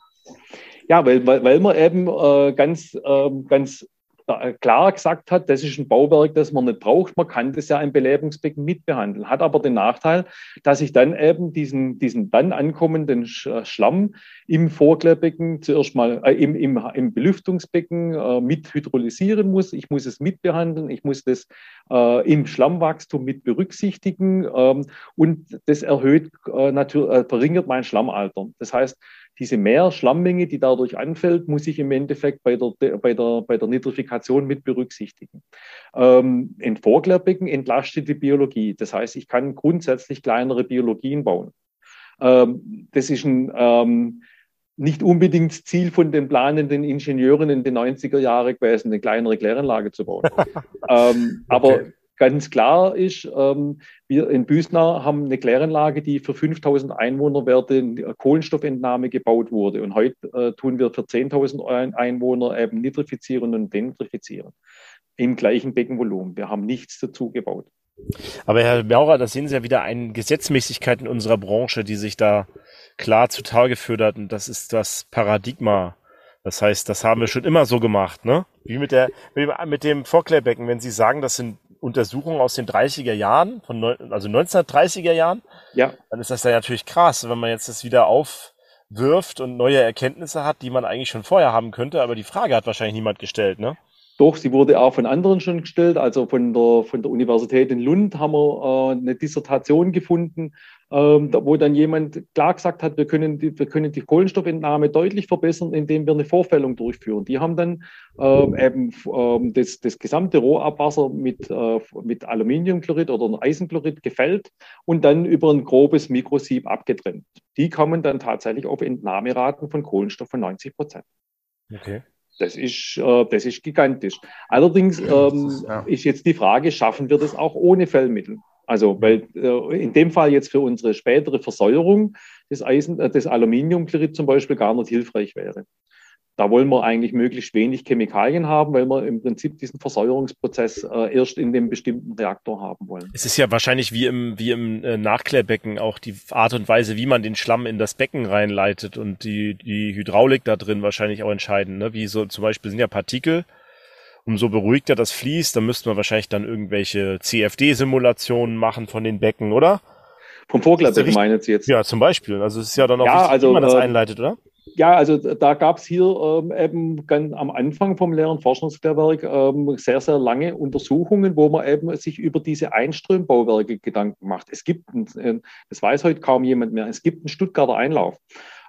Ja, weil, weil, weil man eben äh, ganz, äh, ganz klar gesagt hat, das ist ein Bauwerk, das man nicht braucht. Man kann das ja im Belebungsbecken mitbehandeln. Hat aber den Nachteil, dass ich dann eben diesen, diesen dann ankommenden äh, Schlamm im Vorklärbecken zuerst mal äh, im, im, im Belüftungsbecken äh, mit hydrolysieren muss. Ich muss es mitbehandeln. Ich muss das äh, im Schlammwachstum mit berücksichtigen. Ähm, und das erhöht, äh, natürlich, verringert mein Schlammalter. Das heißt, diese Mehr-Schlammmenge, die dadurch anfällt, muss ich im Endeffekt bei der, bei der, bei der Nitrifikation mit berücksichtigen. Ähm, ein Vorklärbecken entlastet die Biologie. Das heißt, ich kann grundsätzlich kleinere Biologien bauen. Ähm, das ist ein, ähm, nicht unbedingt Ziel von den planenden Ingenieuren in den 90er Jahren gewesen, eine kleinere Kläranlage zu bauen. ähm, okay. Ganz klar ist, ähm, wir in Büsnau haben eine Kläranlage, die für 5000 Einwohnerwerte Kohlenstoffentnahme gebaut wurde. Und heute äh, tun wir für 10.000 Einwohner eben nitrifizieren und denitrifizieren im gleichen Beckenvolumen. Wir haben nichts dazu gebaut. Aber Herr Maurer, das sehen Sie ja wieder eine Gesetzmäßigkeit in unserer Branche, die sich da klar zutage fördert. Und das ist das Paradigma. Das heißt, das haben wir schon immer so gemacht, ne? Wie mit der, mit dem Vorklärbecken. Wenn Sie sagen, das sind Untersuchungen aus den 30er Jahren, von neun, also 1930er Jahren, ja. dann ist das ja natürlich krass, wenn man jetzt das wieder aufwirft und neue Erkenntnisse hat, die man eigentlich schon vorher haben könnte, aber die Frage hat wahrscheinlich niemand gestellt, ne? Doch, sie wurde auch von anderen schon gestellt. Also von der, von der Universität in Lund haben wir äh, eine Dissertation gefunden, ähm, wo dann jemand klar gesagt hat, wir können, die, wir können die Kohlenstoffentnahme deutlich verbessern, indem wir eine Vorfällung durchführen. Die haben dann ähm, eben ähm, das, das gesamte Rohabwasser mit, äh, mit Aluminiumchlorid oder Eisenchlorid gefällt und dann über ein grobes Mikrosieb abgetrennt. Die kommen dann tatsächlich auf Entnahmeraten von Kohlenstoff von 90 Prozent. Okay. Das ist, äh, das ist gigantisch. Allerdings ähm, ist, ja. ist jetzt die Frage, schaffen wir das auch ohne Fellmittel? Also, weil äh, in dem Fall jetzt für unsere spätere Versäuerung des Eisen, äh, des Aluminiumchlorid zum Beispiel gar nicht hilfreich wäre. Da wollen wir eigentlich möglichst wenig Chemikalien haben, weil wir im Prinzip diesen Versäuerungsprozess äh, erst in dem bestimmten Reaktor haben wollen. Es ist ja wahrscheinlich wie im, wie im äh, Nachklärbecken auch die Art und Weise, wie man den Schlamm in das Becken reinleitet und die, die Hydraulik da drin wahrscheinlich auch entscheiden. Ne? Wie so zum Beispiel sind ja Partikel, umso beruhigter das fließt, dann müssten wir wahrscheinlich dann irgendwelche CFD-Simulationen machen von den Becken, oder? Vom Vorglatteck meinen Sie jetzt? Ja, zum Beispiel. Also es ist ja dann auch ja, wichtig, also, wie man das äh, einleitet, oder? Ja, also da gab es hier ähm, eben ganz am Anfang vom Lehr- und Forschungslehrwerk ähm, sehr, sehr lange Untersuchungen, wo man eben sich über diese Einströmbauwerke Gedanken macht. Es gibt, ein, äh, das weiß heute kaum jemand mehr, es gibt einen Stuttgarter Einlauf.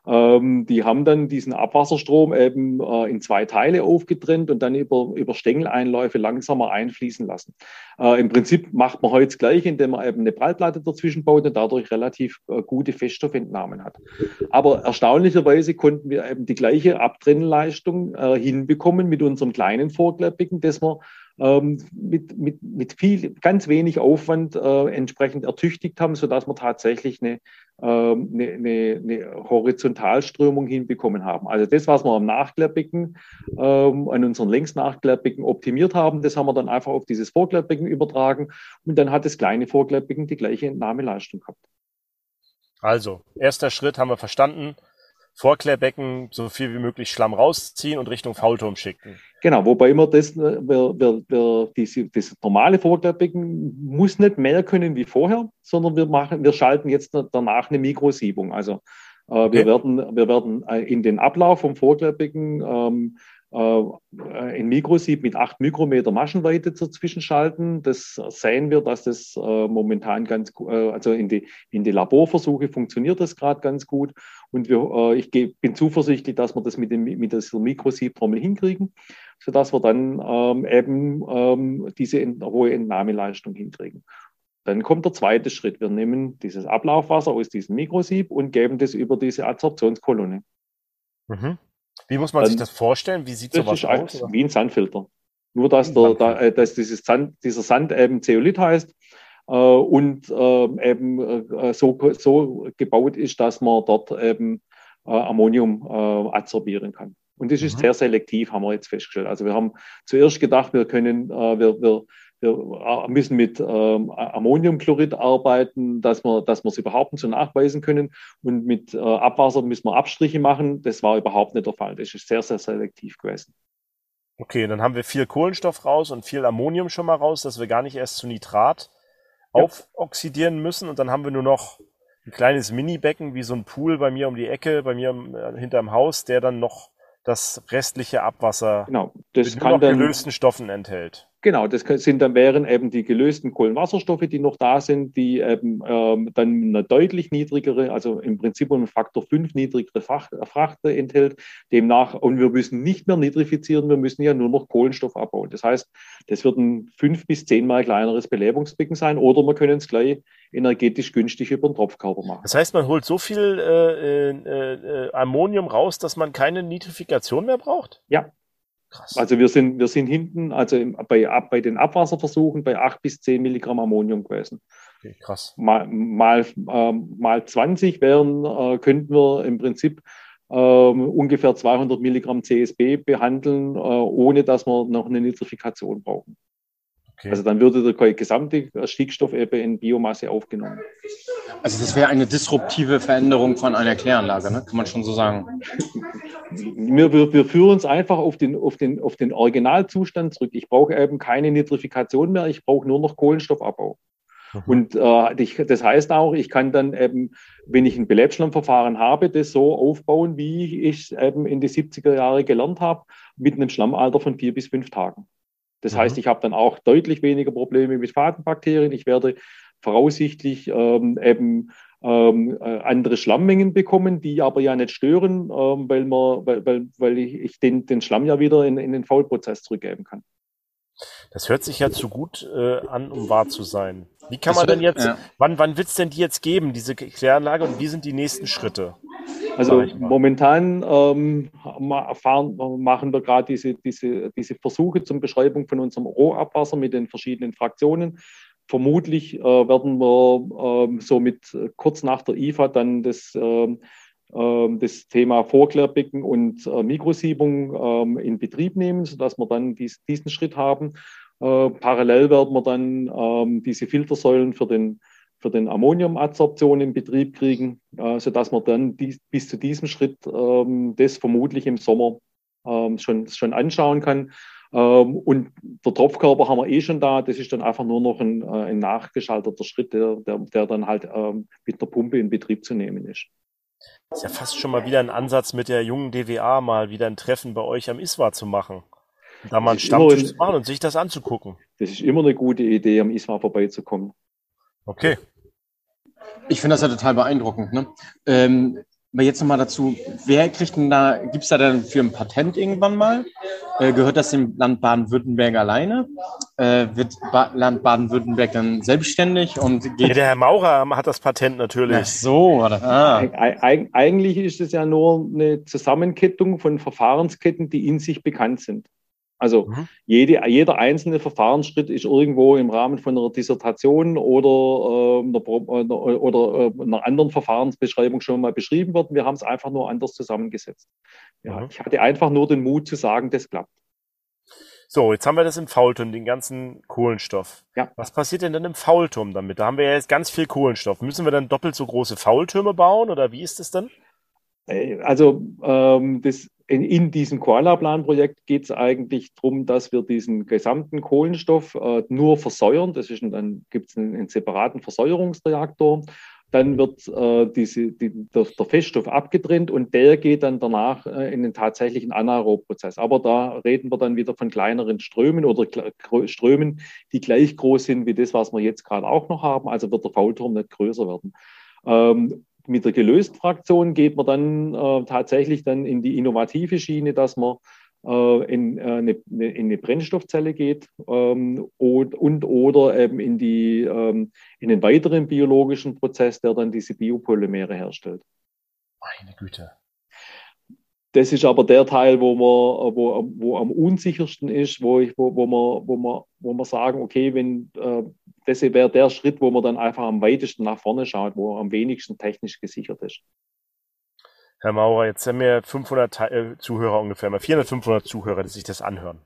Ähm, die haben dann diesen Abwasserstrom eben äh, in zwei Teile aufgetrennt und dann über, über Stängeleinläufe langsamer einfließen lassen. Äh, Im Prinzip macht man heute das Gleiche, indem man eben eine Prallplatte dazwischen baut und dadurch relativ äh, gute Feststoffentnahmen hat. Aber erstaunlicherweise konnten wir eben die gleiche Abtrennleistung äh, hinbekommen mit unserem kleinen Vorkleppigen, das wir ähm, mit, mit, mit viel, ganz wenig Aufwand äh, entsprechend ertüchtigt haben, sodass wir tatsächlich eine, ähm, eine, eine, eine Horizontalströmung hinbekommen haben. Also das, was wir am Nachklappigen, ähm, an unseren Längsnachklappigen optimiert haben, das haben wir dann einfach auf dieses Vorklappigen übertragen und dann hat das kleine Vorklappigen die gleiche Entnahmeleistung gehabt. Also, erster Schritt haben wir verstanden. Vorklärbecken so viel wie möglich Schlamm rausziehen und Richtung Faulturm schicken. Genau, wobei immer das, äh, wir, wir, wir, diese, das normale Vorklärbecken muss nicht mehr können wie vorher, sondern wir machen, wir schalten jetzt danach eine Mikrosiebung. Also äh, okay. wir werden, wir werden äh, in den Ablauf vom Vorklärbecken ähm, äh, ein Mikrosieb mit 8 Mikrometer Maschenweite dazwischen schalten. Das sehen wir, dass das äh, momentan ganz, äh, also in die, in die Laborversuche funktioniert das gerade ganz gut. Und wir, ich bin zuversichtlich, dass wir das mit, dem, mit dieser Mikrosiebtrommel hinkriegen, sodass wir dann ähm, eben ähm, diese hohe Entnahmeleistung hinkriegen. Dann kommt der zweite Schritt. Wir nehmen dieses Ablaufwasser aus diesem Mikrosieb und geben das über diese Adsorptionskolonne. Mhm. Wie muss man sich das vorstellen? Wie sieht sowas aus? Wie ein Sandfilter. Nur, dass, der, da, äh, dass dieses Sand, dieser Sand eben Zeolit heißt äh, und äh, eben äh, so, so gebaut ist, dass man dort eben äh, Ammonium äh, adsorbieren kann. Und das ist mhm. sehr selektiv, haben wir jetzt festgestellt. Also wir haben zuerst gedacht, wir können, wir, wir wir äh, müssen mit ähm, Ammoniumchlorid arbeiten, dass wir, dass wir es überhaupt nicht so nachweisen können. Und mit äh, Abwasser müssen wir Abstriche machen. Das war überhaupt nicht der Fall. Das ist sehr, sehr selektiv gewesen. Okay, dann haben wir viel Kohlenstoff raus und viel Ammonium schon mal raus, dass wir gar nicht erst zu Nitrat ja. aufoxidieren müssen. Und dann haben wir nur noch ein kleines Mini-Becken, wie so ein Pool bei mir um die Ecke, bei mir äh, hinterm Haus, der dann noch das restliche Abwasser genau, das mit kann dann, gelösten Stoffen enthält. Genau, das sind dann wären eben die gelösten Kohlenwasserstoffe, die noch da sind, die eben ähm, dann eine deutlich niedrigere, also im Prinzip um Faktor 5 niedrigere Fracht, Frachte enthält. Demnach, und wir müssen nicht mehr nitrifizieren, wir müssen ja nur noch Kohlenstoff abbauen. Das heißt, das wird ein fünf bis zehnmal kleineres Belebungsbecken sein oder wir können es gleich energetisch günstig über den Tropfkörper machen. Das heißt, man holt so viel äh, äh, äh, Ammonium raus, dass man keine Nitrifikation mehr braucht? Ja, Krass. Also wir sind, wir sind hinten, also bei, bei den Abwasserversuchen bei 8 bis 10 Milligramm Ammonium gewesen. Okay, krass. Mal, mal, äh, mal 20 wären, äh, könnten wir im Prinzip äh, ungefähr 200 Milligramm CSB behandeln, ohne dass wir noch eine Nitrifikation brauchen. Okay. Also dann würde der gesamte Stickstoff eben in Biomasse aufgenommen. Also das wäre eine disruptive Veränderung von einer Kläranlage, ne? kann man schon so sagen. Wir, wir, wir führen uns einfach auf den, auf, den, auf den Originalzustand zurück. Ich brauche eben keine Nitrifikation mehr, ich brauche nur noch Kohlenstoffabbau. Mhm. Und äh, ich, das heißt auch, ich kann dann eben, wenn ich ein Belebschlammverfahren habe, das so aufbauen, wie ich es eben in die 70er Jahre gelernt habe, mit einem Schlammalter von vier bis fünf Tagen. Das mhm. heißt, ich habe dann auch deutlich weniger Probleme mit Fadenbakterien. Ich werde voraussichtlich ähm, eben ähm, äh, andere Schlammmengen bekommen, die aber ja nicht stören, ähm, weil, man, weil, weil, weil ich, ich den, den Schlamm ja wieder in, in den Faulprozess zurückgeben kann. Das hört sich ja zu gut äh, an, um wahr zu sein. Wie kann man denn jetzt, ja. wann, wann wird es denn die jetzt geben, diese Kläranlage, und wie sind die nächsten Schritte? Also momentan ähm, erfahren, machen wir gerade diese, diese, diese Versuche zur Beschreibung von unserem Rohabwasser mit den verschiedenen Fraktionen. Vermutlich äh, werden wir äh, so mit kurz nach der IFA dann das, ähm, äh, das Thema Vorklärbecken und äh, Mikrosiebung ähm, in Betrieb nehmen, sodass wir dann dies, diesen Schritt haben. Äh, parallel werden wir dann ähm, diese Filtersäulen für den für den Ammoniumadsorption in Betrieb kriegen, äh, sodass man dann bis zu diesem Schritt ähm, das vermutlich im Sommer ähm, schon, schon anschauen kann. Ähm, und der Tropfkörper haben wir eh schon da. Das ist dann einfach nur noch ein, ein nachgeschalteter Schritt, der, der, der dann halt ähm, mit der Pumpe in Betrieb zu nehmen ist. Das ist ja fast schon mal wieder ein Ansatz mit der jungen DWA mal wieder ein Treffen bei euch am ISWA zu machen. Da mal einen Stammtisch zu machen und sich das anzugucken. Das ist immer eine gute Idee, am ISWA vorbeizukommen. Okay. Ich finde das ja total beeindruckend. Ne? Ähm, Aber jetzt nochmal dazu, wer kriegt denn da, gibt es da dann für ein Patent irgendwann mal? Äh, gehört das dem Land Baden-Württemberg alleine? Äh, wird ba Land Baden-Württemberg dann selbstständig und geht. Ja, der Herr Maurer hat das Patent natürlich. Ach so, oder? Ah. Eig eigentlich ist es ja nur eine Zusammenkettung von Verfahrensketten, die in sich bekannt sind. Also mhm. jede, jeder einzelne Verfahrensschritt ist irgendwo im Rahmen von einer Dissertation oder, äh, einer, oder äh, einer anderen Verfahrensbeschreibung schon mal beschrieben worden. Wir haben es einfach nur anders zusammengesetzt. Ja, mhm. Ich hatte einfach nur den Mut zu sagen, das klappt. So, jetzt haben wir das im Faulturm, den ganzen Kohlenstoff. Ja. Was passiert denn dann im Faulturm damit? Da haben wir ja jetzt ganz viel Kohlenstoff. Müssen wir dann doppelt so große Faultürme bauen oder wie ist das denn? Äh, also ähm, das in, in diesem Koala-Plan-Projekt geht es eigentlich darum, dass wir diesen gesamten Kohlenstoff äh, nur versäuern. Das ist, dann gibt es einen, einen, separaten Versäuerungsreaktor. Dann wird äh, diese, die, der, der, Feststoff abgetrennt und der geht dann danach äh, in den tatsächlichen Anaerobprozess. Aber da reden wir dann wieder von kleineren Strömen oder Strömen, die gleich groß sind wie das, was wir jetzt gerade auch noch haben. Also wird der Faulturm nicht größer werden. Ähm, mit der Gelöst-Fraktion geht man dann äh, tatsächlich dann in die innovative Schiene, dass man äh, in, äh, eine, in, eine, Brennstoffzelle geht ähm, und, und, oder eben in, die, ähm, in den weiteren biologischen Prozess, der dann diese Biopolymere herstellt. Meine Güte. Das ist aber der Teil, wo man, wo, wo am unsichersten ist, wo, ich, wo, wo, man, wo, man, wo man sagen, okay, wenn äh, das wäre der Schritt, wo man dann einfach am weitesten nach vorne schaut, wo am wenigsten technisch gesichert ist. Herr Maurer, jetzt haben wir 500 äh, Zuhörer ungefähr, mal 400, 500 Zuhörer, die sich das anhören.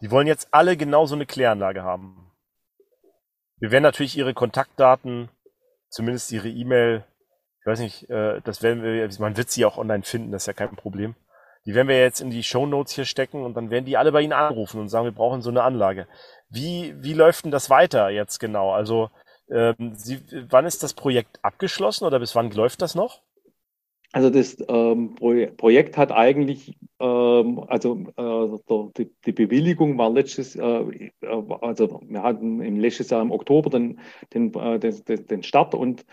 Die wollen jetzt alle genau so eine Kläranlage haben. Wir werden natürlich Ihre Kontaktdaten, zumindest Ihre E-Mail, ich weiß nicht, äh, das werden wir, man wird sie auch online finden, das ist ja kein Problem. Die werden wir jetzt in die Show Notes hier stecken und dann werden die alle bei Ihnen anrufen und sagen, wir brauchen so eine Anlage. Wie, wie läuft denn das weiter jetzt genau? Also, ähm, Sie, wann ist das Projekt abgeschlossen oder bis wann läuft das noch? Also das ähm, Projekt hat eigentlich, ähm, also äh, die, die, Bewilligung war letztes, äh, äh, also wir hatten im letztes Jahr im Oktober den, den, äh, den, den Start und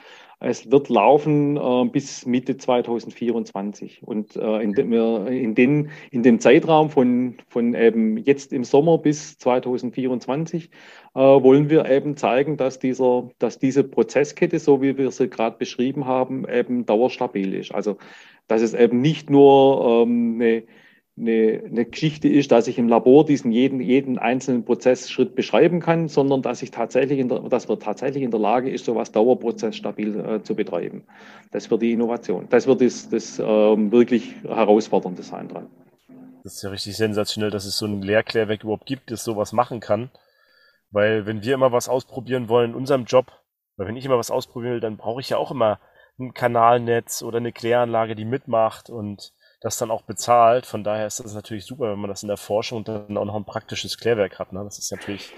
es wird laufen äh, bis Mitte 2024. Und äh, in, dem, in, den, in dem Zeitraum von, von eben jetzt im Sommer bis 2024 äh, wollen wir eben zeigen, dass, dieser, dass diese Prozesskette, so wie wir sie gerade beschrieben haben, eben dauerstabil ist. Also dass es eben nicht nur ähm, eine eine, eine Geschichte ist, dass ich im Labor diesen jeden, jeden einzelnen Prozessschritt beschreiben kann, sondern dass ich tatsächlich der, dass wir tatsächlich in der Lage ist, sowas dauerprozessstabil äh, zu betreiben. Das wird die Innovation. Das wird das, das ähm, wirklich Herausfordernde sein dran. Das ist ja richtig sensationell, dass es so ein Lehrklärwerk überhaupt gibt, das sowas machen kann. Weil wenn wir immer was ausprobieren wollen in unserem Job, oder wenn ich immer was ausprobieren will, dann brauche ich ja auch immer ein Kanalnetz oder eine Kläranlage, die mitmacht und das dann auch bezahlt. Von daher ist das natürlich super, wenn man das in der Forschung dann auch noch ein praktisches Klärwerk hat. Ne? Das ist natürlich.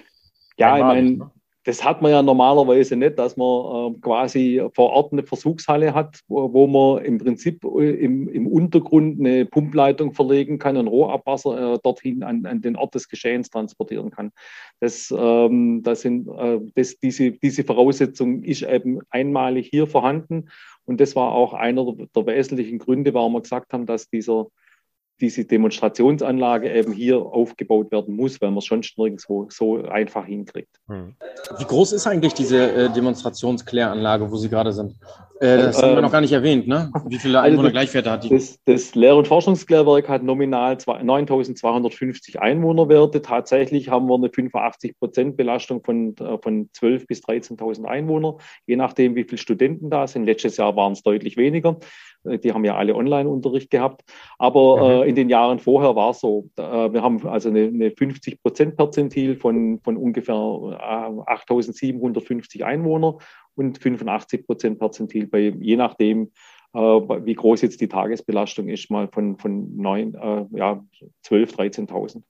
Ja, ich meine, ne? das hat man ja normalerweise nicht, dass man äh, quasi vor Ort eine Versuchshalle hat, wo, wo man im Prinzip äh, im, im, Untergrund eine Pumpleitung verlegen kann und Rohrabwasser äh, dorthin an, an, den Ort des Geschehens transportieren kann. Das, ähm, das sind, äh, das, diese, diese Voraussetzung ist eben einmalig hier vorhanden. Und das war auch einer der wesentlichen Gründe, warum wir gesagt haben, dass dieser, diese Demonstrationsanlage eben hier aufgebaut werden muss, weil man es sonst nirgendwo so einfach hinkriegt. Hm. Wie groß ist eigentlich diese äh, Demonstrationskläranlage, wo Sie gerade sind? Äh, das ähm, haben wir noch gar nicht erwähnt, ne? Wie viele also Einwohner also Gleichwerte hat die? Das, das Lehr- und Forschungsklärwerk hat nominal 9.250 Einwohnerwerte. Tatsächlich haben wir eine 85 Prozent Belastung von, äh, von 12.000 bis 13.000 Einwohner, je nachdem, wie viele Studenten da sind. Letztes Jahr waren es deutlich weniger. Äh, die haben ja alle Online-Unterricht gehabt. Aber mhm. äh, in den Jahren vorher war es so. Äh, wir haben also eine, eine 50 Prozent Perzentil von, von ungefähr äh, 8.750 Einwohner und 85 Prozent Perzentil bei, je nachdem, äh, wie groß jetzt die Tagesbelastung ist, mal von, von 9, äh, ja, 12, 13.000.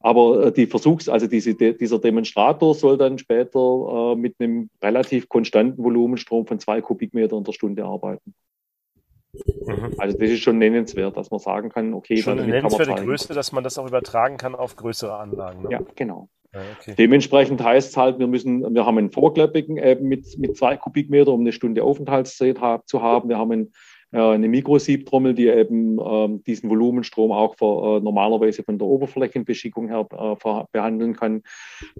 Aber äh, die Versuchs-, also diese, dieser Demonstrator soll dann später äh, mit einem relativ konstanten Volumenstrom von zwei Kubikmeter in der Stunde arbeiten. Mhm. Also das ist schon nennenswert, dass man sagen kann, okay, schon eine nennenswerte Größe, dass man das auch übertragen kann auf größere Anlagen. Ne? Ja, genau. Okay. Dementsprechend heißt es halt, wir müssen, wir haben einen Vorklappigen eben mit, mit zwei Kubikmeter, um eine Stunde Aufenthaltszeit zu haben. Wir haben einen, äh, eine Mikrosiebtrommel, die eben ähm, diesen Volumenstrom auch für, äh, normalerweise von der Oberflächenbeschickung her äh, behandeln kann.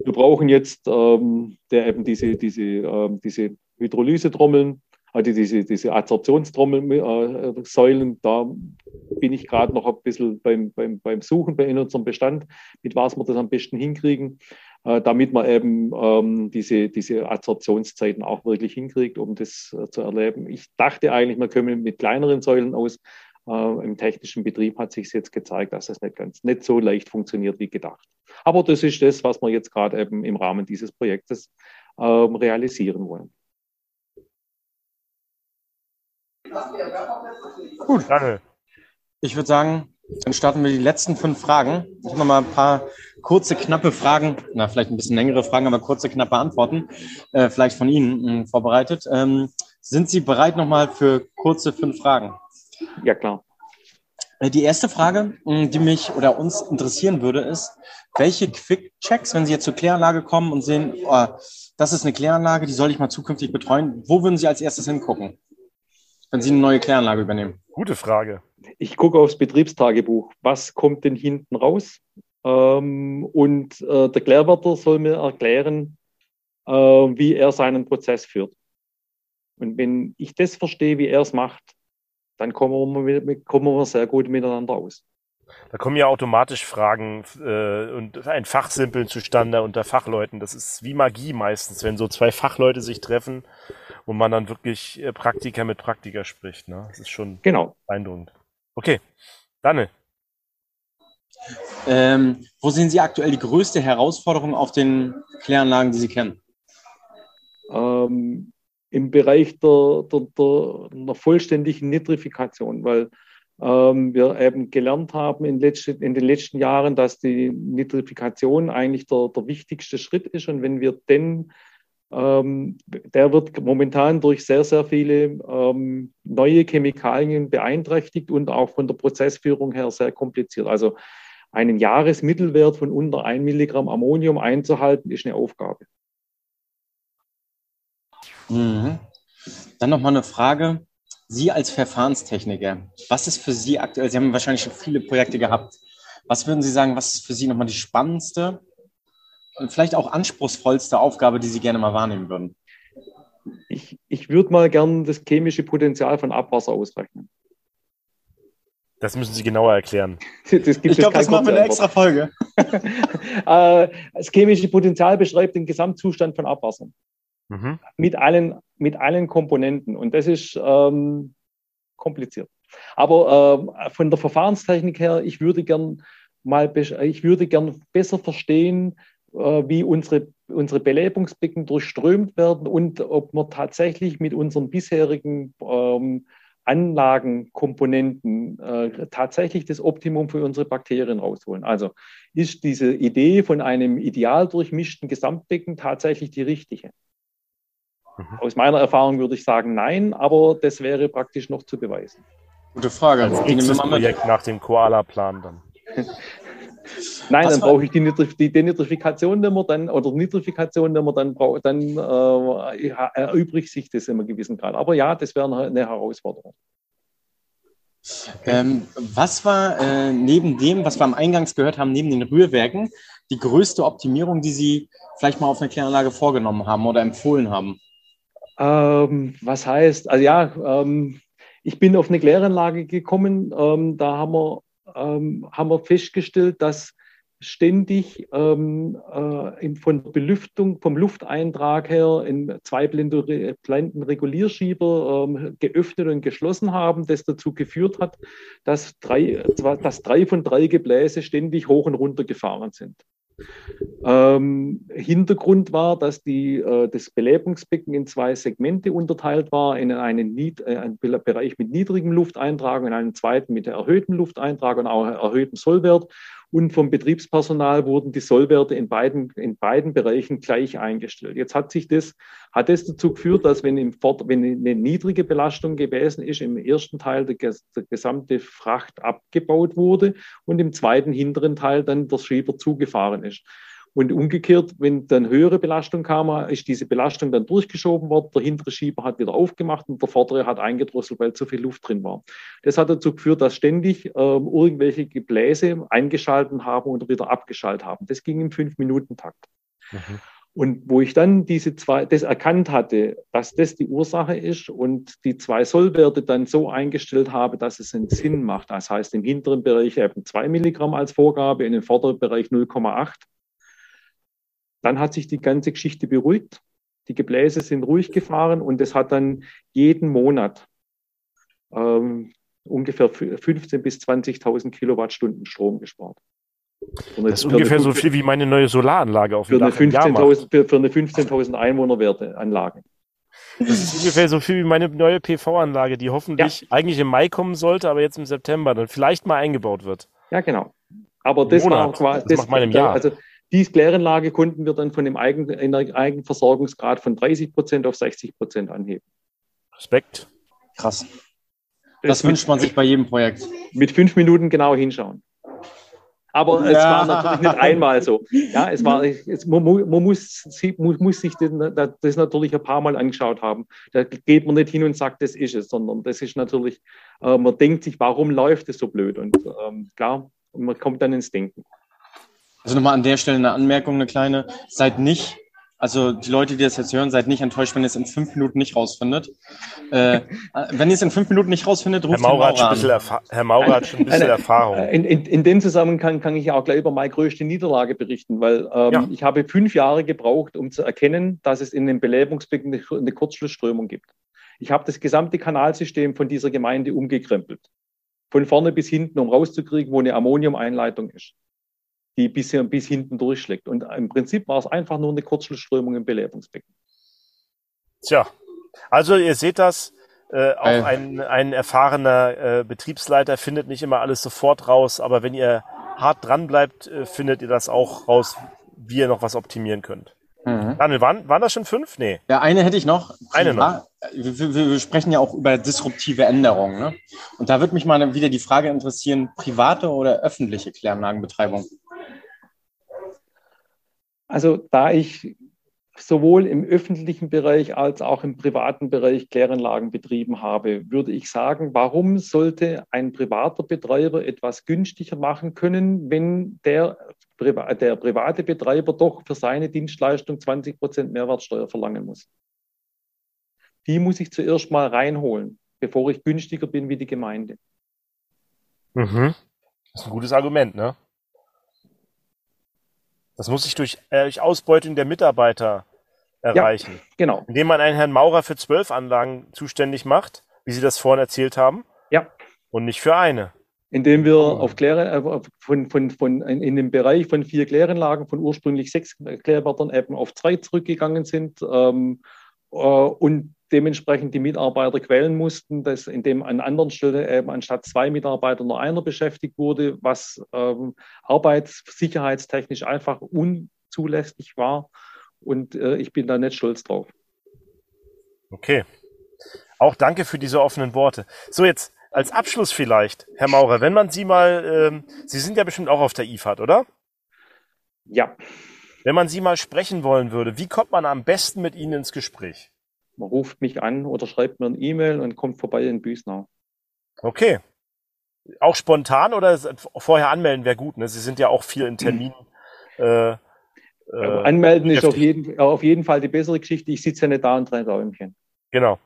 Wir brauchen jetzt ähm, der eben diese, diese, ähm, diese Hydrolyse-Trommeln, also diese, diese Adsorptionstrommelsäulen, äh, da bin ich gerade noch ein bisschen beim, beim, beim Suchen bei in unserem Bestand, mit was wir das am besten hinkriegen, äh, damit man eben ähm, diese, diese Adsorptionszeiten auch wirklich hinkriegt, um das äh, zu erleben. Ich dachte eigentlich, man können mit kleineren Säulen aus. Äh, Im technischen Betrieb hat sich jetzt gezeigt, dass das nicht ganz nicht so leicht funktioniert wie gedacht. Aber das ist das, was wir jetzt gerade eben im Rahmen dieses Projektes ähm, realisieren wollen. Gut, danke. Ich würde sagen, dann starten wir die letzten fünf Fragen. Ich habe noch mal ein paar kurze, knappe Fragen, na, vielleicht ein bisschen längere Fragen, aber kurze, knappe Antworten, äh, vielleicht von Ihnen mh, hm, vorbereitet. Ähm, sind Sie bereit nochmal für kurze fünf Fragen? Ja, klar. Äh, die erste Frage, hm, die mich oder uns interessieren würde, ist, welche Quick-Checks, wenn Sie jetzt zur Kläranlage kommen und sehen, oh, das ist eine Kläranlage, die soll ich mal zukünftig betreuen, wo würden Sie als erstes hingucken? Wenn Sie eine neue Kläranlage übernehmen? Gute Frage. Ich gucke aufs Betriebstagebuch. Was kommt denn hinten raus? Ähm, und äh, der Klärwärter soll mir erklären, äh, wie er seinen Prozess führt. Und wenn ich das verstehe, wie er es macht, dann kommen wir, kommen wir sehr gut miteinander aus. Da kommen ja automatisch Fragen äh, und ein Fachsimpeln zustande unter Fachleuten. Das ist wie Magie meistens, wenn so zwei Fachleute sich treffen wo man dann wirklich äh, Praktiker mit Praktiker spricht. Ne? Das ist schon genau. beeindruckend. Okay, Danne. Ähm, wo sehen Sie aktuell die größte Herausforderung auf den Kläranlagen, die Sie kennen? Ähm, Im Bereich der, der, der, der, vollständigen Nitrifikation, weil wir eben gelernt haben in, den letzten Jahren, dass die Nitrifikation eigentlich der, der wichtigste Schritt ist. Und wenn wir den ähm, der wird momentan durch sehr, sehr viele ähm, neue Chemikalien beeinträchtigt und auch von der Prozessführung her sehr kompliziert. Also einen Jahresmittelwert von unter 1 Milligramm Ammonium einzuhalten, ist eine Aufgabe. Mhm. Dann nochmal eine Frage. Sie als Verfahrenstechniker, was ist für Sie aktuell, Sie haben wahrscheinlich schon viele Projekte gehabt, was würden Sie sagen, was ist für Sie nochmal die spannendste und vielleicht auch anspruchsvollste Aufgabe, die Sie gerne mal wahrnehmen würden? Ich, ich würde mal gern das chemische Potenzial von Abwasser ausrechnen. Das müssen Sie genauer erklären. ich glaube, das machen wir eine extra Folge. Äh, das chemische Potenzial beschreibt den Gesamtzustand von Abwasser. Mhm. Mit, allen, mit allen Komponenten. Und das ist ähm, kompliziert. Aber äh, von der Verfahrenstechnik her, ich würde gern mal, ich würde gern besser verstehen, äh, wie unsere, unsere Belebungsbecken durchströmt werden und ob wir tatsächlich mit unseren bisherigen ähm, Anlagenkomponenten äh, tatsächlich das Optimum für unsere Bakterien rausholen. Also ist diese Idee von einem ideal durchmischten Gesamtbecken tatsächlich die richtige? Mhm. Aus meiner Erfahrung würde ich sagen, nein, aber das wäre praktisch noch zu beweisen. Gute Frage. Als nächstes Projekt nach dem Koala-Plan dann. Nein, Was dann brauche ich die, Nitrif die Denitrifikation, die man dann, oder Nitrifikation, die man dann braucht, dann äh, erübrigt sich das in einem gewissen Grad. Aber ja, das wäre eine Herausforderung. Ähm, was war äh, neben dem, was wir am Eingangs gehört haben, neben den Rührwerken, die größte Optimierung, die Sie vielleicht mal auf einer Kläranlage vorgenommen haben oder empfohlen haben? Ähm, was heißt, also ja, ähm, ich bin auf eine Kläranlage gekommen, ähm, da haben wir ähm, haben wir festgestellt, dass ständig ähm, äh, von der Belüftung, vom Lufteintrag her in zwei Blendenregulierschieber ähm, geöffnet und geschlossen haben, das dazu geführt hat, dass drei, dass drei von drei Gebläse ständig hoch und runter gefahren sind. Ähm, Hintergrund war, dass die, äh, das Belebungsbecken in zwei Segmente unterteilt war, in einen, Nied, äh, einen Bereich mit niedrigem Lufteintrag und einen zweiten mit erhöhtem Lufteintrag und auch erhöhtem Sollwert. Und vom Betriebspersonal wurden die Sollwerte in beiden, in beiden Bereichen gleich eingestellt. Jetzt hat sich das, hat das dazu geführt, dass wenn, im Fort, wenn eine niedrige Belastung gewesen ist, im ersten Teil der, der gesamte Fracht abgebaut wurde und im zweiten hinteren Teil dann der Schieber zugefahren ist. Und umgekehrt, wenn dann höhere Belastung kam, ist diese Belastung dann durchgeschoben worden, der hintere Schieber hat wieder aufgemacht und der vordere hat eingedrosselt, weil zu viel Luft drin war. Das hat dazu geführt, dass ständig ähm, irgendwelche Gebläse eingeschalten haben und wieder abgeschaltet haben. Das ging im Fünf-Minuten-Takt. Mhm. Und wo ich dann diese zwei, das erkannt hatte, dass das die Ursache ist und die zwei Sollwerte dann so eingestellt habe, dass es einen Sinn macht. Das heißt, im hinteren Bereich eben zwei Milligramm als Vorgabe, in dem vorderen Bereich 0,8. Dann hat sich die ganze Geschichte beruhigt. Die Gebläse sind ruhig gefahren und es hat dann jeden Monat ähm, ungefähr 15.000 bis 20.000 Kilowattstunden Strom gespart. Das ist ungefähr so viel wie meine neue Solaranlage auf dem für Dach. Eine 15 für eine 15.000 Einwohnerwerte Anlage. Das ist ungefähr so viel wie meine neue PV-Anlage, die hoffentlich ja. eigentlich im Mai kommen sollte, aber jetzt im September dann vielleicht mal eingebaut wird. Ja, genau. Aber das Monat. war quasi, das, das macht man im Jahr. Also die Kläranlage konnten wir dann von dem Eigen, Eigenversorgungsgrad von 30 Prozent auf 60 Prozent anheben. Respekt. Krass. Das, das wünscht man sich bei jedem Projekt. Mit fünf Minuten genau hinschauen. Aber ja. es war natürlich nicht einmal so. Ja, es war, es, man, man muss, muss, muss, sich das, das, natürlich ein paar Mal angeschaut haben. Da geht man nicht hin und sagt, das ist es, sondern das ist natürlich, äh, man denkt sich, warum läuft es so blöd? Und ähm, klar, man kommt dann ins Denken. Also nochmal an der Stelle eine Anmerkung, eine kleine. Seid nicht also die Leute, die das jetzt hören, seid nicht enttäuscht, wenn ihr es in fünf Minuten nicht rausfindet. Äh, wenn ihr es in fünf Minuten nicht rausfindet, ruft Herr Maurer, Herr Maurer. Herr hat schon ein bisschen Erfahrung. In, in, in, dem Zusammenhang kann ich auch gleich über meine größte Niederlage berichten, weil ähm, ja. ich habe fünf Jahre gebraucht, um zu erkennen, dass es in dem Belebungsbecken eine, eine Kurzschlussströmung gibt. Ich habe das gesamte Kanalsystem von dieser Gemeinde umgekrempelt. Von vorne bis hinten, um rauszukriegen, wo eine Ammoniumeinleitung ist die bis, bis hinten durchschlägt. Und im Prinzip war es einfach nur eine Kurzschlussströmung im Belebungsbecken. Tja, also ihr seht das, äh, auch äh. ein, ein erfahrener äh, Betriebsleiter findet nicht immer alles sofort raus, aber wenn ihr hart dran bleibt, äh, findet ihr das auch raus, wie ihr noch was optimieren könnt. Mhm. Daniel, waren, waren das schon fünf? Nee. Ja, eine hätte ich noch. Eine noch. Wir, wir, wir, sprechen ja auch über disruptive Änderungen. Ne? Und da würde mich mal wieder die Frage interessieren, private oder öffentliche Kläranlagenbetreibung? Also da ich sowohl im öffentlichen Bereich als auch im privaten Bereich Kläranlagen betrieben habe, würde ich sagen, warum sollte ein privater Betreiber etwas günstiger machen können, wenn der, der private Betreiber doch für seine Dienstleistung 20 Prozent Mehrwertsteuer verlangen muss? Die muss ich zuerst mal reinholen, bevor ich günstiger bin wie die Gemeinde. Mhm. Das ist ein gutes Argument, ne? Das muss sich durch, äh, durch Ausbeutung der Mitarbeiter erreichen. Ja, genau. Indem man einen Herrn Maurer für zwölf Anlagen zuständig macht, wie Sie das vorhin erzählt haben. Ja. Und nicht für eine. Indem wir auf Klären, äh, von, von, von, in dem Bereich von vier Kläranlagen von ursprünglich sechs Klärwörtern eben auf drei zurückgegangen sind ähm, äh, und dementsprechend die Mitarbeiter quälen mussten, dass in dem an anderen Stellen eben anstatt zwei Mitarbeiter nur einer beschäftigt wurde, was ähm, arbeitssicherheitstechnisch einfach unzulässig war. Und äh, ich bin da nicht stolz drauf. Okay. Auch danke für diese offenen Worte. So, jetzt als Abschluss vielleicht, Herr Maurer, wenn man Sie mal, ähm, Sie sind ja bestimmt auch auf der IFAD, oder? Ja. Wenn man Sie mal sprechen wollen würde, wie kommt man am besten mit Ihnen ins Gespräch? Man ruft mich an oder schreibt mir ein E-Mail und kommt vorbei in Büsnau. Okay. Auch spontan oder vorher anmelden wäre gut, ne? Sie sind ja auch viel in Terminen. Äh, äh, anmelden ist auf jeden, auf jeden Fall die bessere Geschichte. Ich sitze ja nicht da und drehe Däumchen. Genau.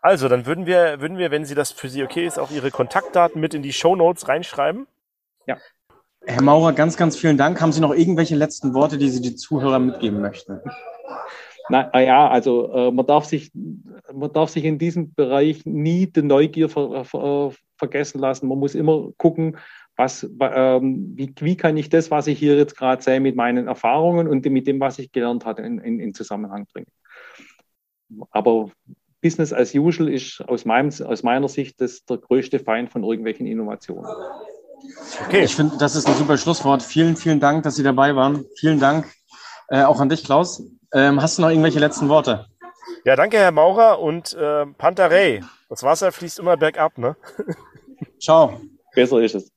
Also, dann würden wir, würden wir, wenn Sie das für Sie okay ist, auch Ihre Kontaktdaten mit in die Show Notes reinschreiben. Ja. Herr Maurer, ganz, ganz vielen Dank. Haben Sie noch irgendwelche letzten Worte, die Sie den Zuhörern mitgeben möchten? Na ah ja, also äh, man, darf sich, man darf sich in diesem Bereich nie die Neugier ver, ver, vergessen lassen. Man muss immer gucken, was, ähm, wie, wie kann ich das, was ich hier jetzt gerade sehe, mit meinen Erfahrungen und mit dem, was ich gelernt habe, in, in, in Zusammenhang bringen. Aber Business as usual ist aus, meinem, aus meiner Sicht das der größte Feind von irgendwelchen Innovationen. Okay. Ich finde, das ist ein super Schlusswort. Vielen, vielen Dank, dass Sie dabei waren. Vielen Dank äh, auch an dich, Klaus. Ähm, hast du noch irgendwelche letzten Worte? Ja, danke, Herr Maurer und äh, Pantarei. Das Wasser fließt immer bergab, ne? Ciao. Besser ist es.